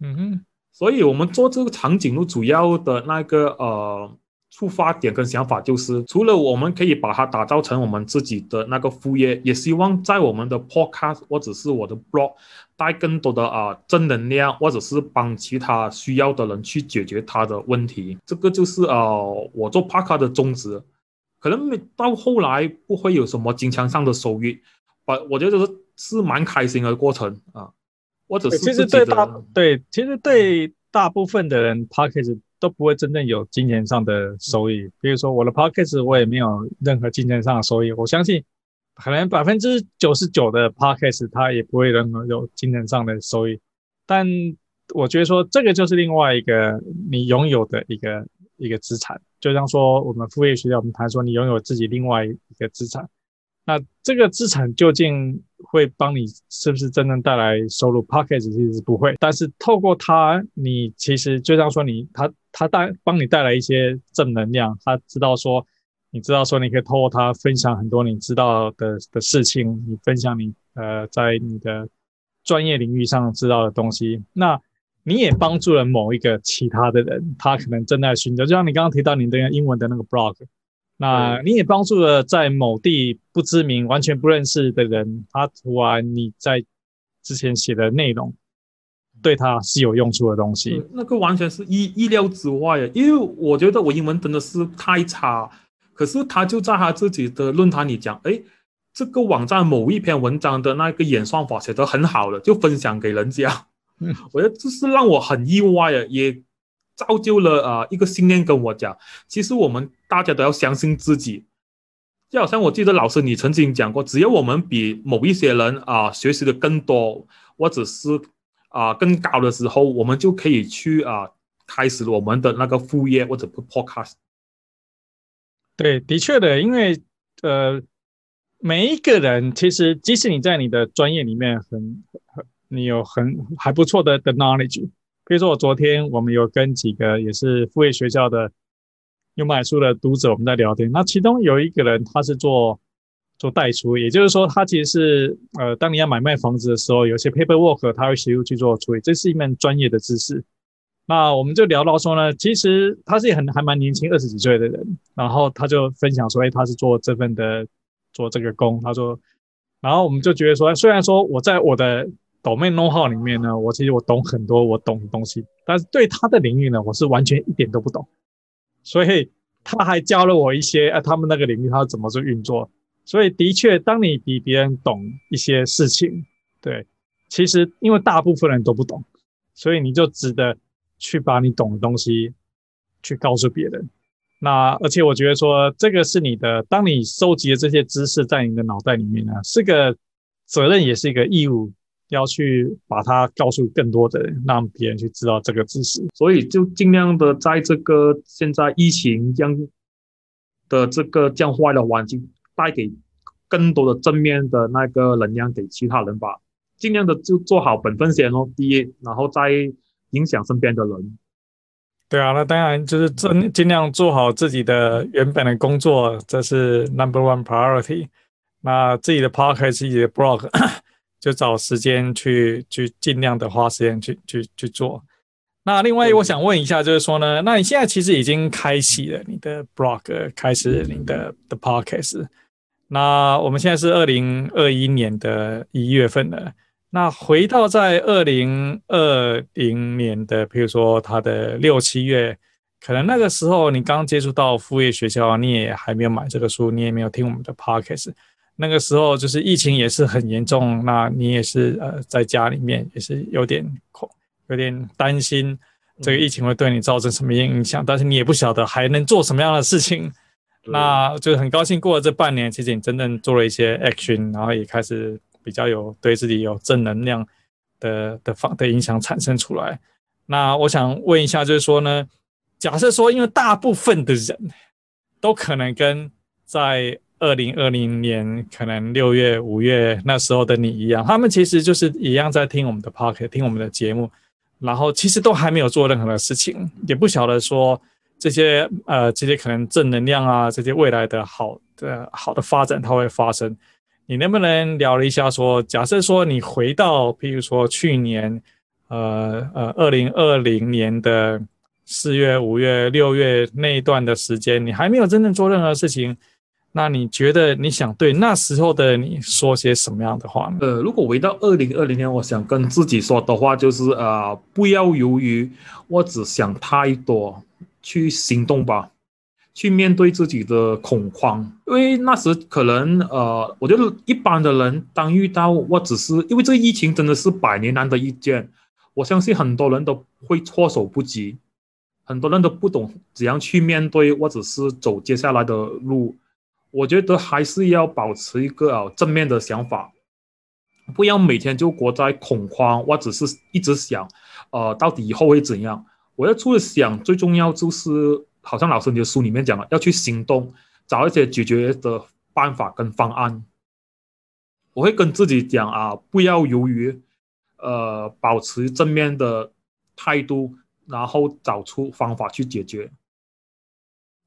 嗯哼，所以我们做这个长颈鹿主要的那个呃。出发点跟想法就是，除了我们可以把它打造成我们自己的那个副业，也希望在我们的 podcast 或者是我的 blog 带更多的啊、正能量，或者是帮其他需要的人去解决他的问题。这个就是呃我做 podcast 的宗旨。可能到后来不会有什么金钱上的收益，我我觉得是是蛮开心的过程啊。或者是其实对大对，其实对大部分的人 podcast 都不会真正有金钱上的收益，比如说我的 podcast 我也没有任何金钱上的收益。我相信，可能百分之九十九的 podcast 它也不会任何有金钱上的收益。但我觉得说这个就是另外一个你拥有的一个一个资产，就像说我们副业学校我们谈说你拥有自己另外一个资产。那这个资产究竟会帮你是不是真正带来收入？Podcast 其实不会，但是透过它，你其实就像说你它他带帮你带来一些正能量，他知道说你知道说你可以透过他分享很多你知道的的事情，你分享你呃在你的专业领域上知道的东西，那你也帮助了某一个其他的人，他可能正在寻找，就像你刚刚提到你的英文的那个 blog。那你也帮助了在某地不知名、完全不认识的人，他读完你在之前写的内容，对他是有用处的东西。那个完全是意意料之外，因为我觉得我英文真的是太差，可是他就在他自己的论坛里讲，哎，这个网站某一篇文章的那个演算法写得很好了，就分享给人家。嗯，我觉得这是让我很意外的，也造就了啊、呃、一个信念跟我讲，其实我们大家都要相信自己。就好像我记得老师你曾经讲过，只要我们比某一些人啊、呃、学习的更多，或者是啊、更高的时候，我们就可以去啊、开始我们的那个副业或者 podcast。对，的确的，因为呃每一个人其实即使你在你的专业里面很很。你有很还不错的的 knowledge，比如说我昨天我们有跟几个也是副业学校的有买书的读者我们在聊天，那其中有一个人他是做做代出，也就是说他其实是呃当你要买卖房子的时候，有些 paperwork 他会协助去做处理，这是一门专业的知识。那我们就聊到说呢，其实他是很还蛮年轻二十几岁的人，然后他就分享说，哎，他是做这份的做这个工，他说，然后我们就觉得说，虽然说我在我的 Domain know-how 里面呢，我其实我懂很多我懂的东西，但是对他的领域呢，我是完全一点都不懂。所以他还教了我一些，啊，他们那个领域他怎么去运作。所以的确，当你比别人懂一些事情，对，其实因为大部分人都不懂，所以你就值得去把你懂的东西去告诉别人。那而且我觉得说，这个是你的，当你收集的这些知识在你的脑袋里面呢，是个责任，也是一个义务。要去把它告诉更多的人，让别人去知道这个知识，所以就尽量的在这个现在疫情这样的这个这样坏的环境，带给更多的正面的那个能量给其他人吧。尽量的就做好本分先哦，第一，然后再影响身边的人。对啊，那当然就是尽尽量做好自己的原本的工作，这是 number one priority。那自己的 podcast，自己的 blog。就找时间去去尽量的花时间去去去做。那另外我想问一下，就是说呢，那你现在其实已经开启了你的 blog，开始你的的 podcast。那我们现在是二零二一年的一月份了。那回到在二零二零年的，比如说他的六七月，可能那个时候你刚接触到副业学校，你也还没有买这个书，你也没有听我们的 podcast。那个时候就是疫情也是很严重，那你也是呃在家里面也是有点恐，有点担心这个疫情会对你造成什么影响，但是你也不晓得还能做什么样的事情，那就很高兴过了这半年，其实你真正做了一些 action，然后也开始比较有对自己有正能量的的方的影响产生出来。那我想问一下，就是说呢，假设说因为大部分的人都可能跟在二零二零年可能六月、五月那时候的你一样，他们其实就是一样在听我们的 podcast，听我们的节目，然后其实都还没有做任何的事情，也不晓得说这些呃这些可能正能量啊，这些未来的好的好的发展它会发生。你能不能聊一下说，假设说你回到，譬如说去年呃呃二零二零年的四月、五月、六月那一段的时间，你还没有真正做任何事情。那你觉得你想对那时候的你说些什么样的话呢？呃，如果回到二零二零年，我想跟自己说的话就是、呃，不要犹豫，我只想太多，去行动吧，去面对自己的恐慌。因为那时可能呃，我觉得一般的人当遇到我只是因为这个疫情真的是百年难得一见，我相信很多人都会措手不及，很多人都不懂怎样去面对，或者是走接下来的路。我觉得还是要保持一个啊正面的想法，不要每天就活在恐慌，或者是一直想，呃，到底以后会怎样？我要除了想，最重要就是，好像老师你的书里面讲了，要去行动，找一些解决的办法跟方案。我会跟自己讲啊，不要犹豫，呃，保持正面的态度，然后找出方法去解决。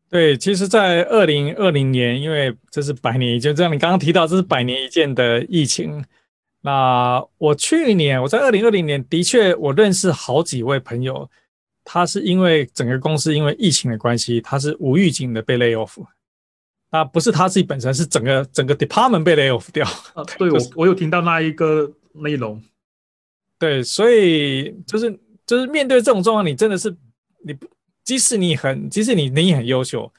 对，其实，在二零二零年，因为这是百年一见，就像你刚刚提到，这是百年一见的疫情。那我去年，我在二零二零年，的确，我认识好几位朋友，他是因为整个公司因为疫情的关系，他是无预警的被 lay off。那不是他自己本身，是整个整个 department 被 lay off 掉。啊，对，我我有听到那一个内容。对，所以就是就是面对这种状况，你真的是你不，即使你很，即使你你很优秀，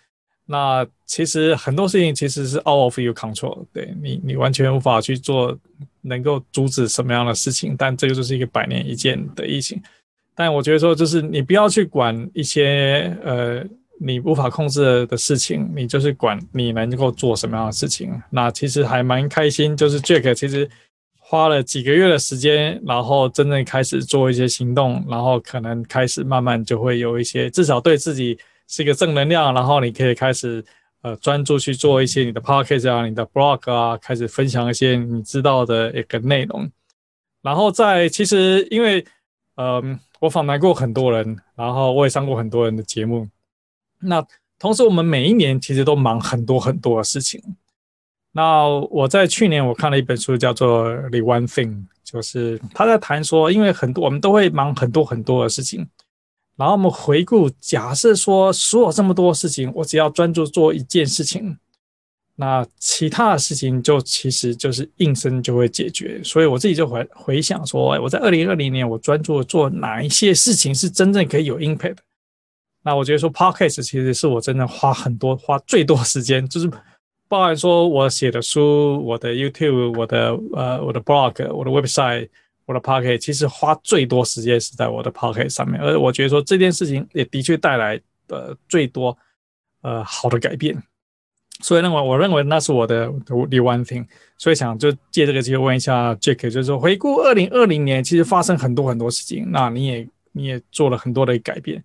那其实很多事情其实是 out of your control，对你你完全无法去做，能够阻止什么样的事情，但这个就是一个百年一见的疫情。但我觉得说，就是你不要去管一些呃你无法控制的事情，你就是管你能够做什么样的事情。那其实还蛮开心，就是 Jack 其实花了几个月的时间，然后真正开始做一些行动，然后可能开始慢慢就会有一些，至少对自己是一个正能量，然后你可以开始呃专注去做一些你的 Podcast 啊、你的 Blog 啊，开始分享一些你知道的一个内容。然后在其实因为嗯。我访谈过很多人，然后我也上过很多人的节目。那同时，我们每一年其实都忙很多很多的事情。那我在去年我看了一本书，叫做《The One Thing》，就是他在谈说，因为很多我们都会忙很多很多的事情，然后我们回顾，假设说所有这么多事情，我只要专注做一件事情。那其他的事情就其实就是应声就会解决，所以我自己就回回想说，我在二零二零年我专注做哪一些事情是真正可以有 impact 的。那我觉得说 Podcast 其实是我真的花很多花最多时间，就是包含说我写的书、我的 YouTube、我的呃我的 blog、我的 website、我的 Podcast，其实花最多时间是在我的 Podcast 上面，而我觉得说这件事情也的确带来的最多呃好的改变。所以认为，我认为那是我的 the one thing。所以想就借这个机会问一下 Jack，就是说回顾二零二零年，其实发生很多很多事情，那你也你也做了很多的改变。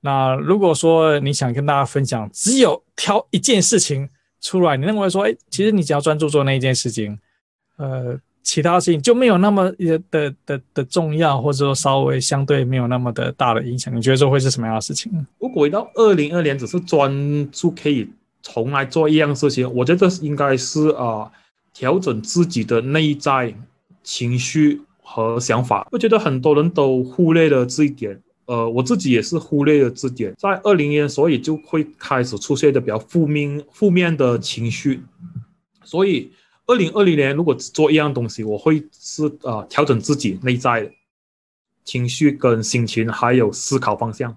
那如果说你想跟大家分享，只有挑一件事情出来，你认为说，哎，其实你只要专注做那一件事情，呃，其他事情就没有那么的的的的重要，或者说稍微相对没有那么的大的影响。你觉得说会是什么样的事情？如果回到二零二零年，只是专注可以。从来做一样事情，我觉得应该是啊，调整自己的内在情绪和想法。我觉得很多人都忽略了这一点，呃，我自己也是忽略了这点。在二零年，所以就会开始出现的比较负面、负面的情绪。所以二零二零年，如果只做一样东西，我会是啊，调整自己内在的情绪跟心情，还有思考方向。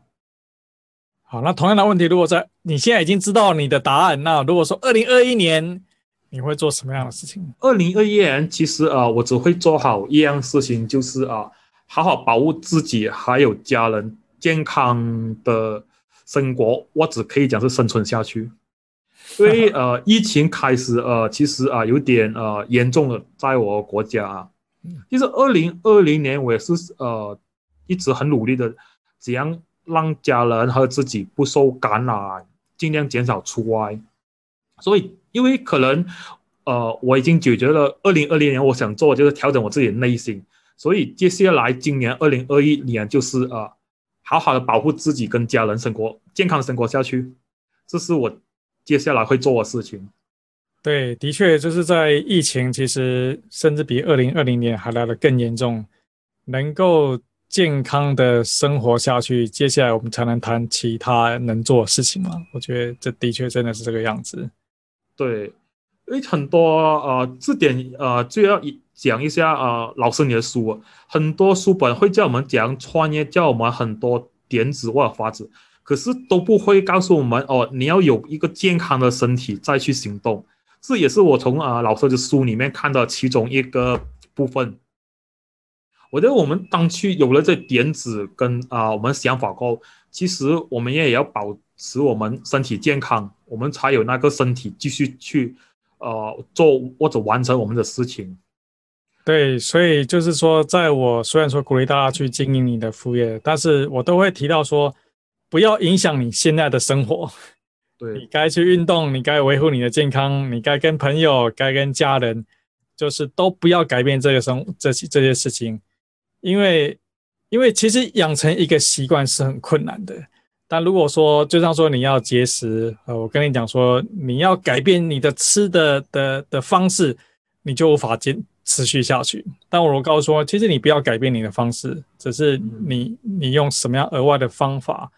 好，那同样的问题，如果在你现在已经知道你的答案，那如果说二零二一年你会做什么样的事情？二零二一年其实啊，我只会做好一样事情，就是啊，好好保护自己还有家人健康的生活，我只可以讲是生存下去。因为 呃，疫情开始呃，其实啊有点呃严重了，在我国家。其实二零二零年我也是呃一直很努力的，怎样。让家人和自己不受感染，尽量减少出外。所以，因为可能，呃，我已经解决了二零二零年我想做，就是调整我自己的内心。所以，接下来今年二零二一年就是呃，好好的保护自己跟家人生活，健康生活下去。这是我接下来会做的事情。对，的确就是在疫情，其实甚至比二零二零年还来得更严重，能够。健康的生活下去，接下来我们才能谈其他能做的事情嘛。我觉得这的确真的是这个样子。对，因为很多呃字典呃就要讲一下呃老师你的书，很多书本会叫我们讲创业，教我们很多点子或者法子，可是都不会告诉我们哦，你要有一个健康的身体再去行动。这也是我从啊、老师的书里面看到其中一个部分。我觉得我们当去有了这点子跟啊、呃，我们想法后，其实我们也要保持我们身体健康，我们才有那个身体继续去呃做或者完成我们的事情。对，所以就是说，在我虽然说鼓励大家去经营你的副业，但是我都会提到说，不要影响你现在的生活。对，你该去运动，你该维护你的健康，你该跟朋友，该跟家人，就是都不要改变这个生这些这些事情。因为，因为其实养成一个习惯是很困难的。但如果说，就像说你要节食，呃，我跟你讲说，你要改变你的吃的的的方式，你就无法坚持续下去。但我告诉说，其实你不要改变你的方式，只是你你用什么样额外的方法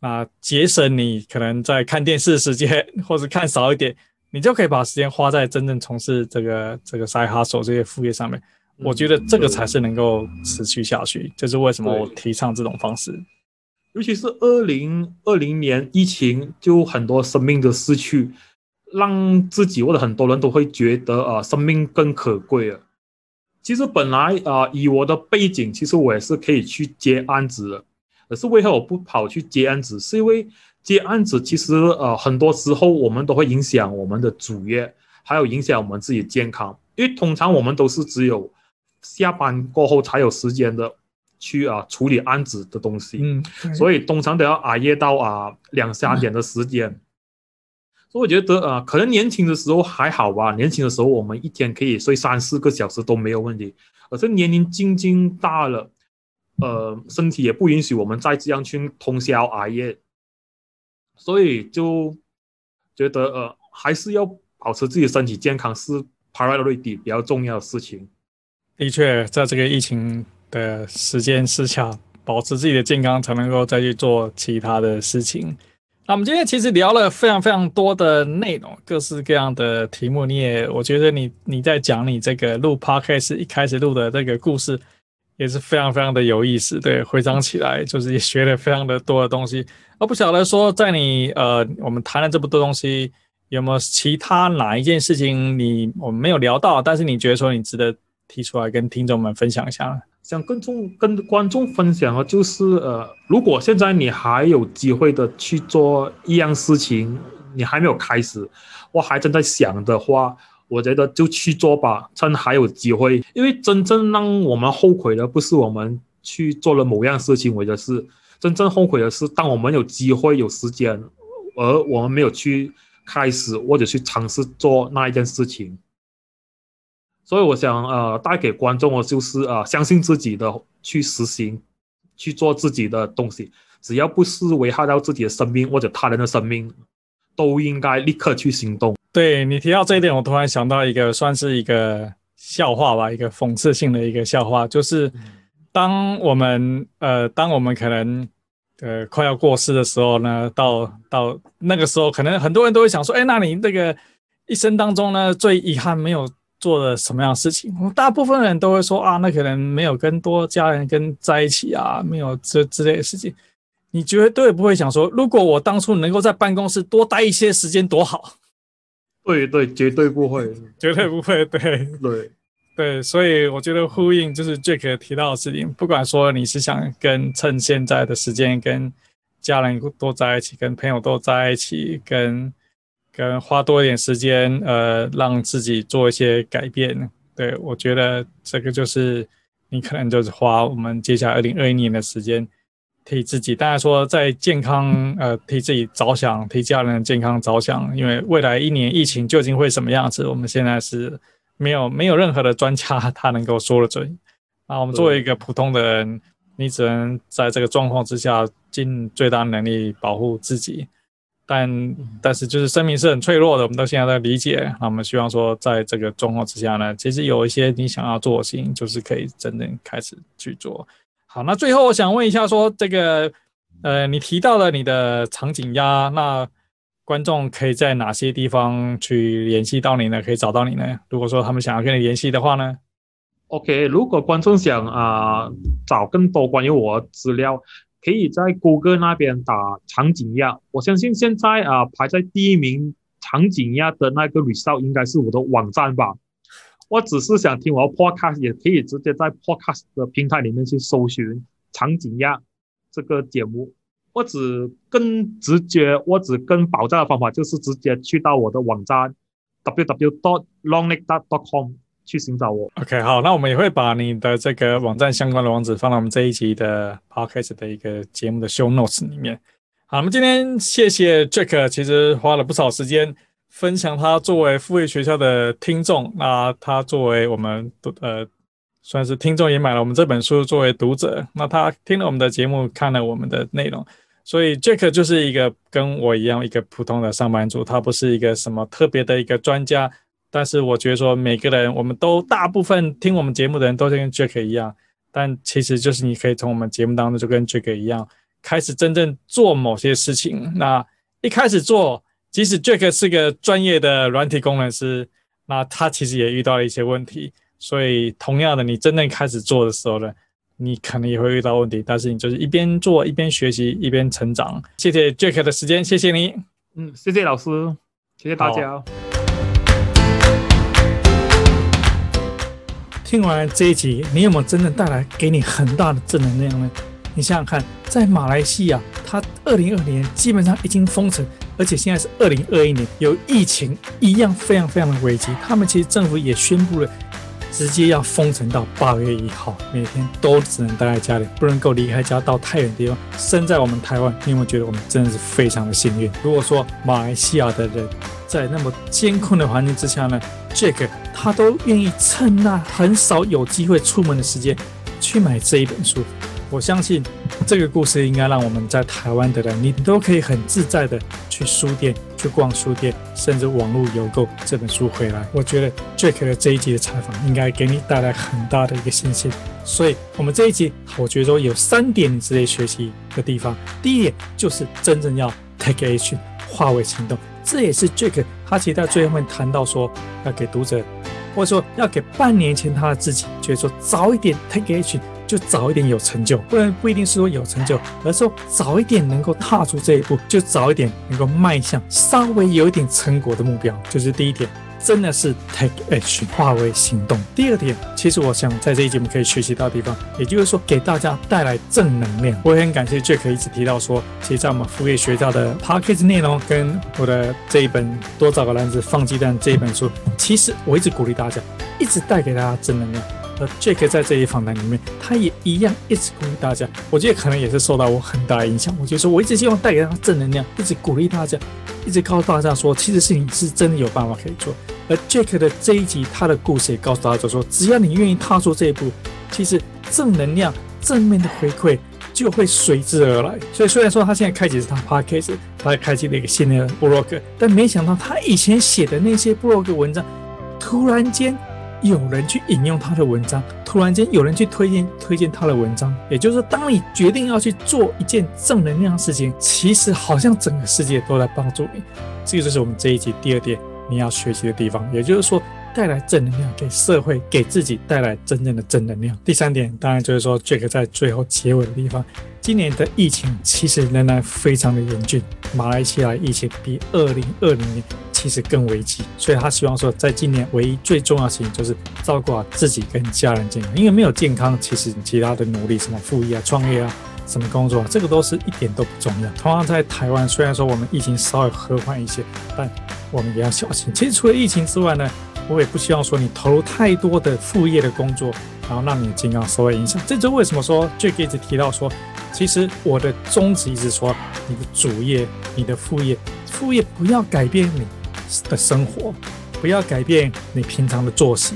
啊，节省你可能在看电视时间，或者看少一点，你就可以把时间花在真正从事这个这个 side hustle 这些副业上面。我觉得这个才是能够持续下去。这、就是为什么我提倡这种方式。尤其是二零二零年疫情，就很多生命的失去，让自己或者很多人都会觉得啊，生命更可贵了。其实本来啊，以我的背景，其实我也是可以去接案子的。可是为何我不跑去接案子？是因为接案子其实呃很多时候我们都会影响我们的主业，还有影响我们自己健康。因为通常我们都是只有下班过后才有时间的去啊处理案子的东西，嗯，所以通常都要熬夜到啊两三点的时间。嗯、所以我觉得啊，可能年轻的时候还好吧，年轻的时候我们一天可以睡三四个小时都没有问题。可是年龄渐渐大了。呃，身体也不允许我们再这样去通宵熬夜，所以就觉得呃，还是要保持自己身体健康是 priority 比较重要的事情。的确，在这个疫情的时间之下，保持自己的健康才能够再去做其他的事情。那我们今天其实聊了非常非常多的内容，各式各样的题目。你也，我觉得你你在讲你这个录 podcast 一开始录的这个故事。也是非常非常的有意思，对，回想起来就是也学了非常的多的东西。而不晓得说，在你呃，我们谈了这么多东西，有没有其他哪一件事情你我们没有聊到，但是你觉得说你值得提出来跟听众们分享一下？想跟众跟观众分享的就是呃，如果现在你还有机会的去做一样事情，你还没有开始，我还正在想的话。我觉得就去做吧，趁还有机会。因为真正让我们后悔的不是我们去做了某样事情，或者是真正后悔的是当我们有机会、有时间，而我们没有去开始或者去尝试做那一件事情。所以我想，呃，带给观众的就是，呃，相信自己的，去实行，去做自己的东西，只要不是危害到自己的生命或者他人的生命，都应该立刻去行动。对，你提到这一点，我突然想到一个算是一个笑话吧，一个讽刺性的一个笑话，就是当我们呃，当我们可能呃快要过世的时候呢，到到那个时候，可能很多人都会想说，哎，那你这个一生当中呢，最遗憾没有做了什么样的事情？大部分人都会说啊，那可能没有跟多家人跟在一起啊，没有这之类的事情。你绝对不会想说，如果我当初能够在办公室多待一些时间，多好。对对，绝对不会，绝对不会，对对对，所以我觉得呼应就是 Jack 提到的事情，不管说你是想跟趁现在的时间跟家人多在一起，跟朋友多在一起，跟跟花多一点时间，呃，让自己做一些改变，对，我觉得这个就是你可能就是花我们接下来二零二一年的时间。替自己，当然说在健康，呃，替自己着想，替家人的健康着想，因为未来一年疫情究竟会什么样子，我们现在是没有没有任何的专家他能够说得准。啊，我们作为一个普通的人，你只能在这个状况之下尽最大能力保护自己。但但是就是生命是很脆弱的，我们到现在在理解。那我们希望说，在这个状况之下呢，其实有一些你想要做的事情，就是可以真正开始去做。好，那最后我想问一下，说这个，呃，你提到了你的场景鸭，那观众可以在哪些地方去联系到你呢？可以找到你呢？如果说他们想要跟你联系的话呢？OK，如果观众想啊、呃、找更多关于我资料，可以在谷歌那边打场景鸭。我相信现在啊、排在第一名场景鸭的那个 result 应该是我的网站吧。我只是想听我的 podcast，也可以直接在 podcast 的平台里面去搜寻场景鸭这个节目。我只更直接，我只更保障的方法就是直接去到我的网站 www.longlake.com 去寻找我。OK，好，那我们也会把你的这个网站相关的网址放到我们这一集的 podcast 的一个节目的 show notes 里面。好，我们今天谢谢 Jack，其实花了不少时间。分享他作为付费学校的听众，那他作为我们读呃算是听众也买了我们这本书作为读者，那他听了我们的节目，看了我们的内容，所以 Jack 就是一个跟我一样一个普通的上班族，他不是一个什么特别的一个专家，但是我觉得说每个人我们都大部分听我们节目的人都是跟 Jack 一样，但其实就是你可以从我们节目当中就跟 Jack 一样，开始真正做某些事情，那一开始做。即使 Jack 是个专业的软体工程师，那他其实也遇到了一些问题，所以同样的，你真正开始做的时候呢，你可能也会遇到问题，但是你就是一边做一边学习一边成长。谢谢 Jack 的时间，谢谢你，嗯，谢谢老师，谢谢大家。听完这一集，你有没有真正带来给你很大的正能量呢？你想想看，在马来西亚，它二零二零年基本上已经封城，而且现在是二零二一年，有疫情一样非常非常的危机。他们其实政府也宣布了，直接要封城到八月一号，每天都只能待在家里，不能够离开家到太远的地方。身在我们台湾，你有没有觉得我们真的是非常的幸运？如果说马来西亚的人在那么艰困的环境之下呢，Jack 他都愿意趁那很少有机会出门的时间去买这一本书。我相信这个故事应该让我们在台湾的人，你都可以很自在的去书店、去逛书店，甚至网络邮购这本书回来。我觉得 Jack 的这一集的采访应该给你带来很大的一个信心。所以，我们这一集我觉得有三点你值得学习的地方。第一点就是真正要 take action，化为行动。这也是 Jack 他其实在最后面谈到说，要给读者，或者说要给半年前他的自己，就是说早一点 take action。就早一点有成就，不然不一定是说有成就，而是说早一点能够踏出这一步，就早一点能够迈向稍微有一点成果的目标，就是第一点，真的是 take action 化为行动。第二点，其实我想在这一节目可以学习到的地方，也就是说给大家带来正能量。我也很感谢 Jack 一直提到说，其实在我们副业学校的 Podcast 内容跟我的这一本多找个篮子放鸡蛋这一本书，其实我一直鼓励大家，一直带给大家正能量。而 Jack 在这一访谈里面，他也一样一直鼓励大家。我觉得可能也是受到我很大的影响。我就说，我一直希望带给他正能量，一直鼓励大家，一直告诉大家说，其实事情是真的有办法可以做。而 Jack 的这一集，他的故事也告诉大家说，只要你愿意踏出这一步，其实正能量、正面的回馈就会随之而来。所以虽然说他现在开启是他 Podcast，他开启了一个新的 blog，但没想到他以前写的那些 blog 文章，突然间。有人去引用他的文章，突然间有人去推荐推荐他的文章，也就是说，当你决定要去做一件正能量的事情，其实好像整个世界都在帮助你。这个就是我们这一集第二点你要学习的地方，也就是说，带来正能量给社会，给自己带来真正的正能量。第三点，当然就是说，Jack 在最后结尾的地方，今年的疫情其实仍然非常的严峻，马来西亚疫情比二零二零年。其实更危急，所以他希望说，在今年唯一最重要的事情就是照顾好自己跟家人健康。因为没有健康，其实其他的努力，什么副业啊、创业啊、什么工作啊，这个都是一点都不重要。同样在台湾，虽然说我们疫情稍微和缓一些，但我们也要小心。其实除了疫情之外呢，我也不希望说你投入太多的副业的工作，然后让你的健康受到影响。这就为什么说 j a 一直提到说，其实我的宗旨一直说，你的主业、你的副业，副业不要改变你。的生活，不要改变你平常的作息，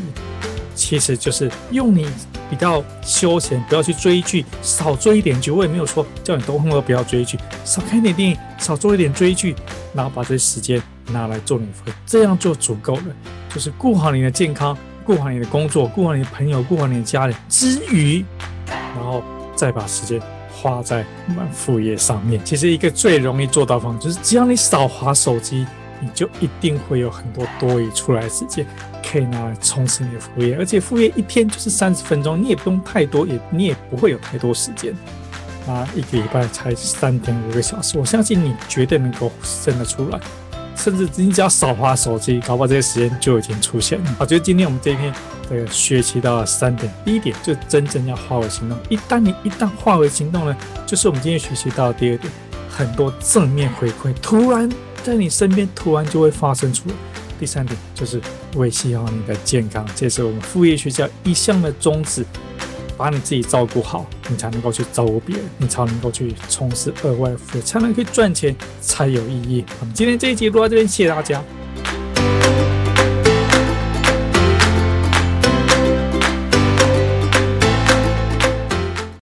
其实就是用你比较休闲，不要去追剧，少追一点剧。我也没有说叫你多空不要追剧，少看点电影，少做一点追剧，然后把这些时间拿来做你的，这样就足够了。就是顾好你的健康，顾好你的工作，顾好你的朋友，顾好你的家人之余，然后再把时间花在我们副业上面。其实一个最容易做到方，就是只要你少滑手机。你就一定会有很多多余出来的时间，可以拿来充实你的副业，而且副业一天就是三十分钟，你也不用太多，也你也不会有太多时间，啊，一个礼拜才三点五个小时，我相信你绝对能够生得出来，甚至你只要少滑手机，搞不好这些时间就已经出现了。我觉得今天我们这一篇这个学习到了三点，第一点就真正要化为行动，一旦你一旦化为行动呢，就是我们今天学习到的第二点，很多正面回馈突然。在你身边突然就会发生出来。第三点就是维系好你的健康，这是我们副业学校一向的宗旨，把你自己照顾好，你才能够去照顾别人，你才能够去从事额外的副业，才能去赚钱，才有意义。那么今天这一集录到这边，谢谢大家。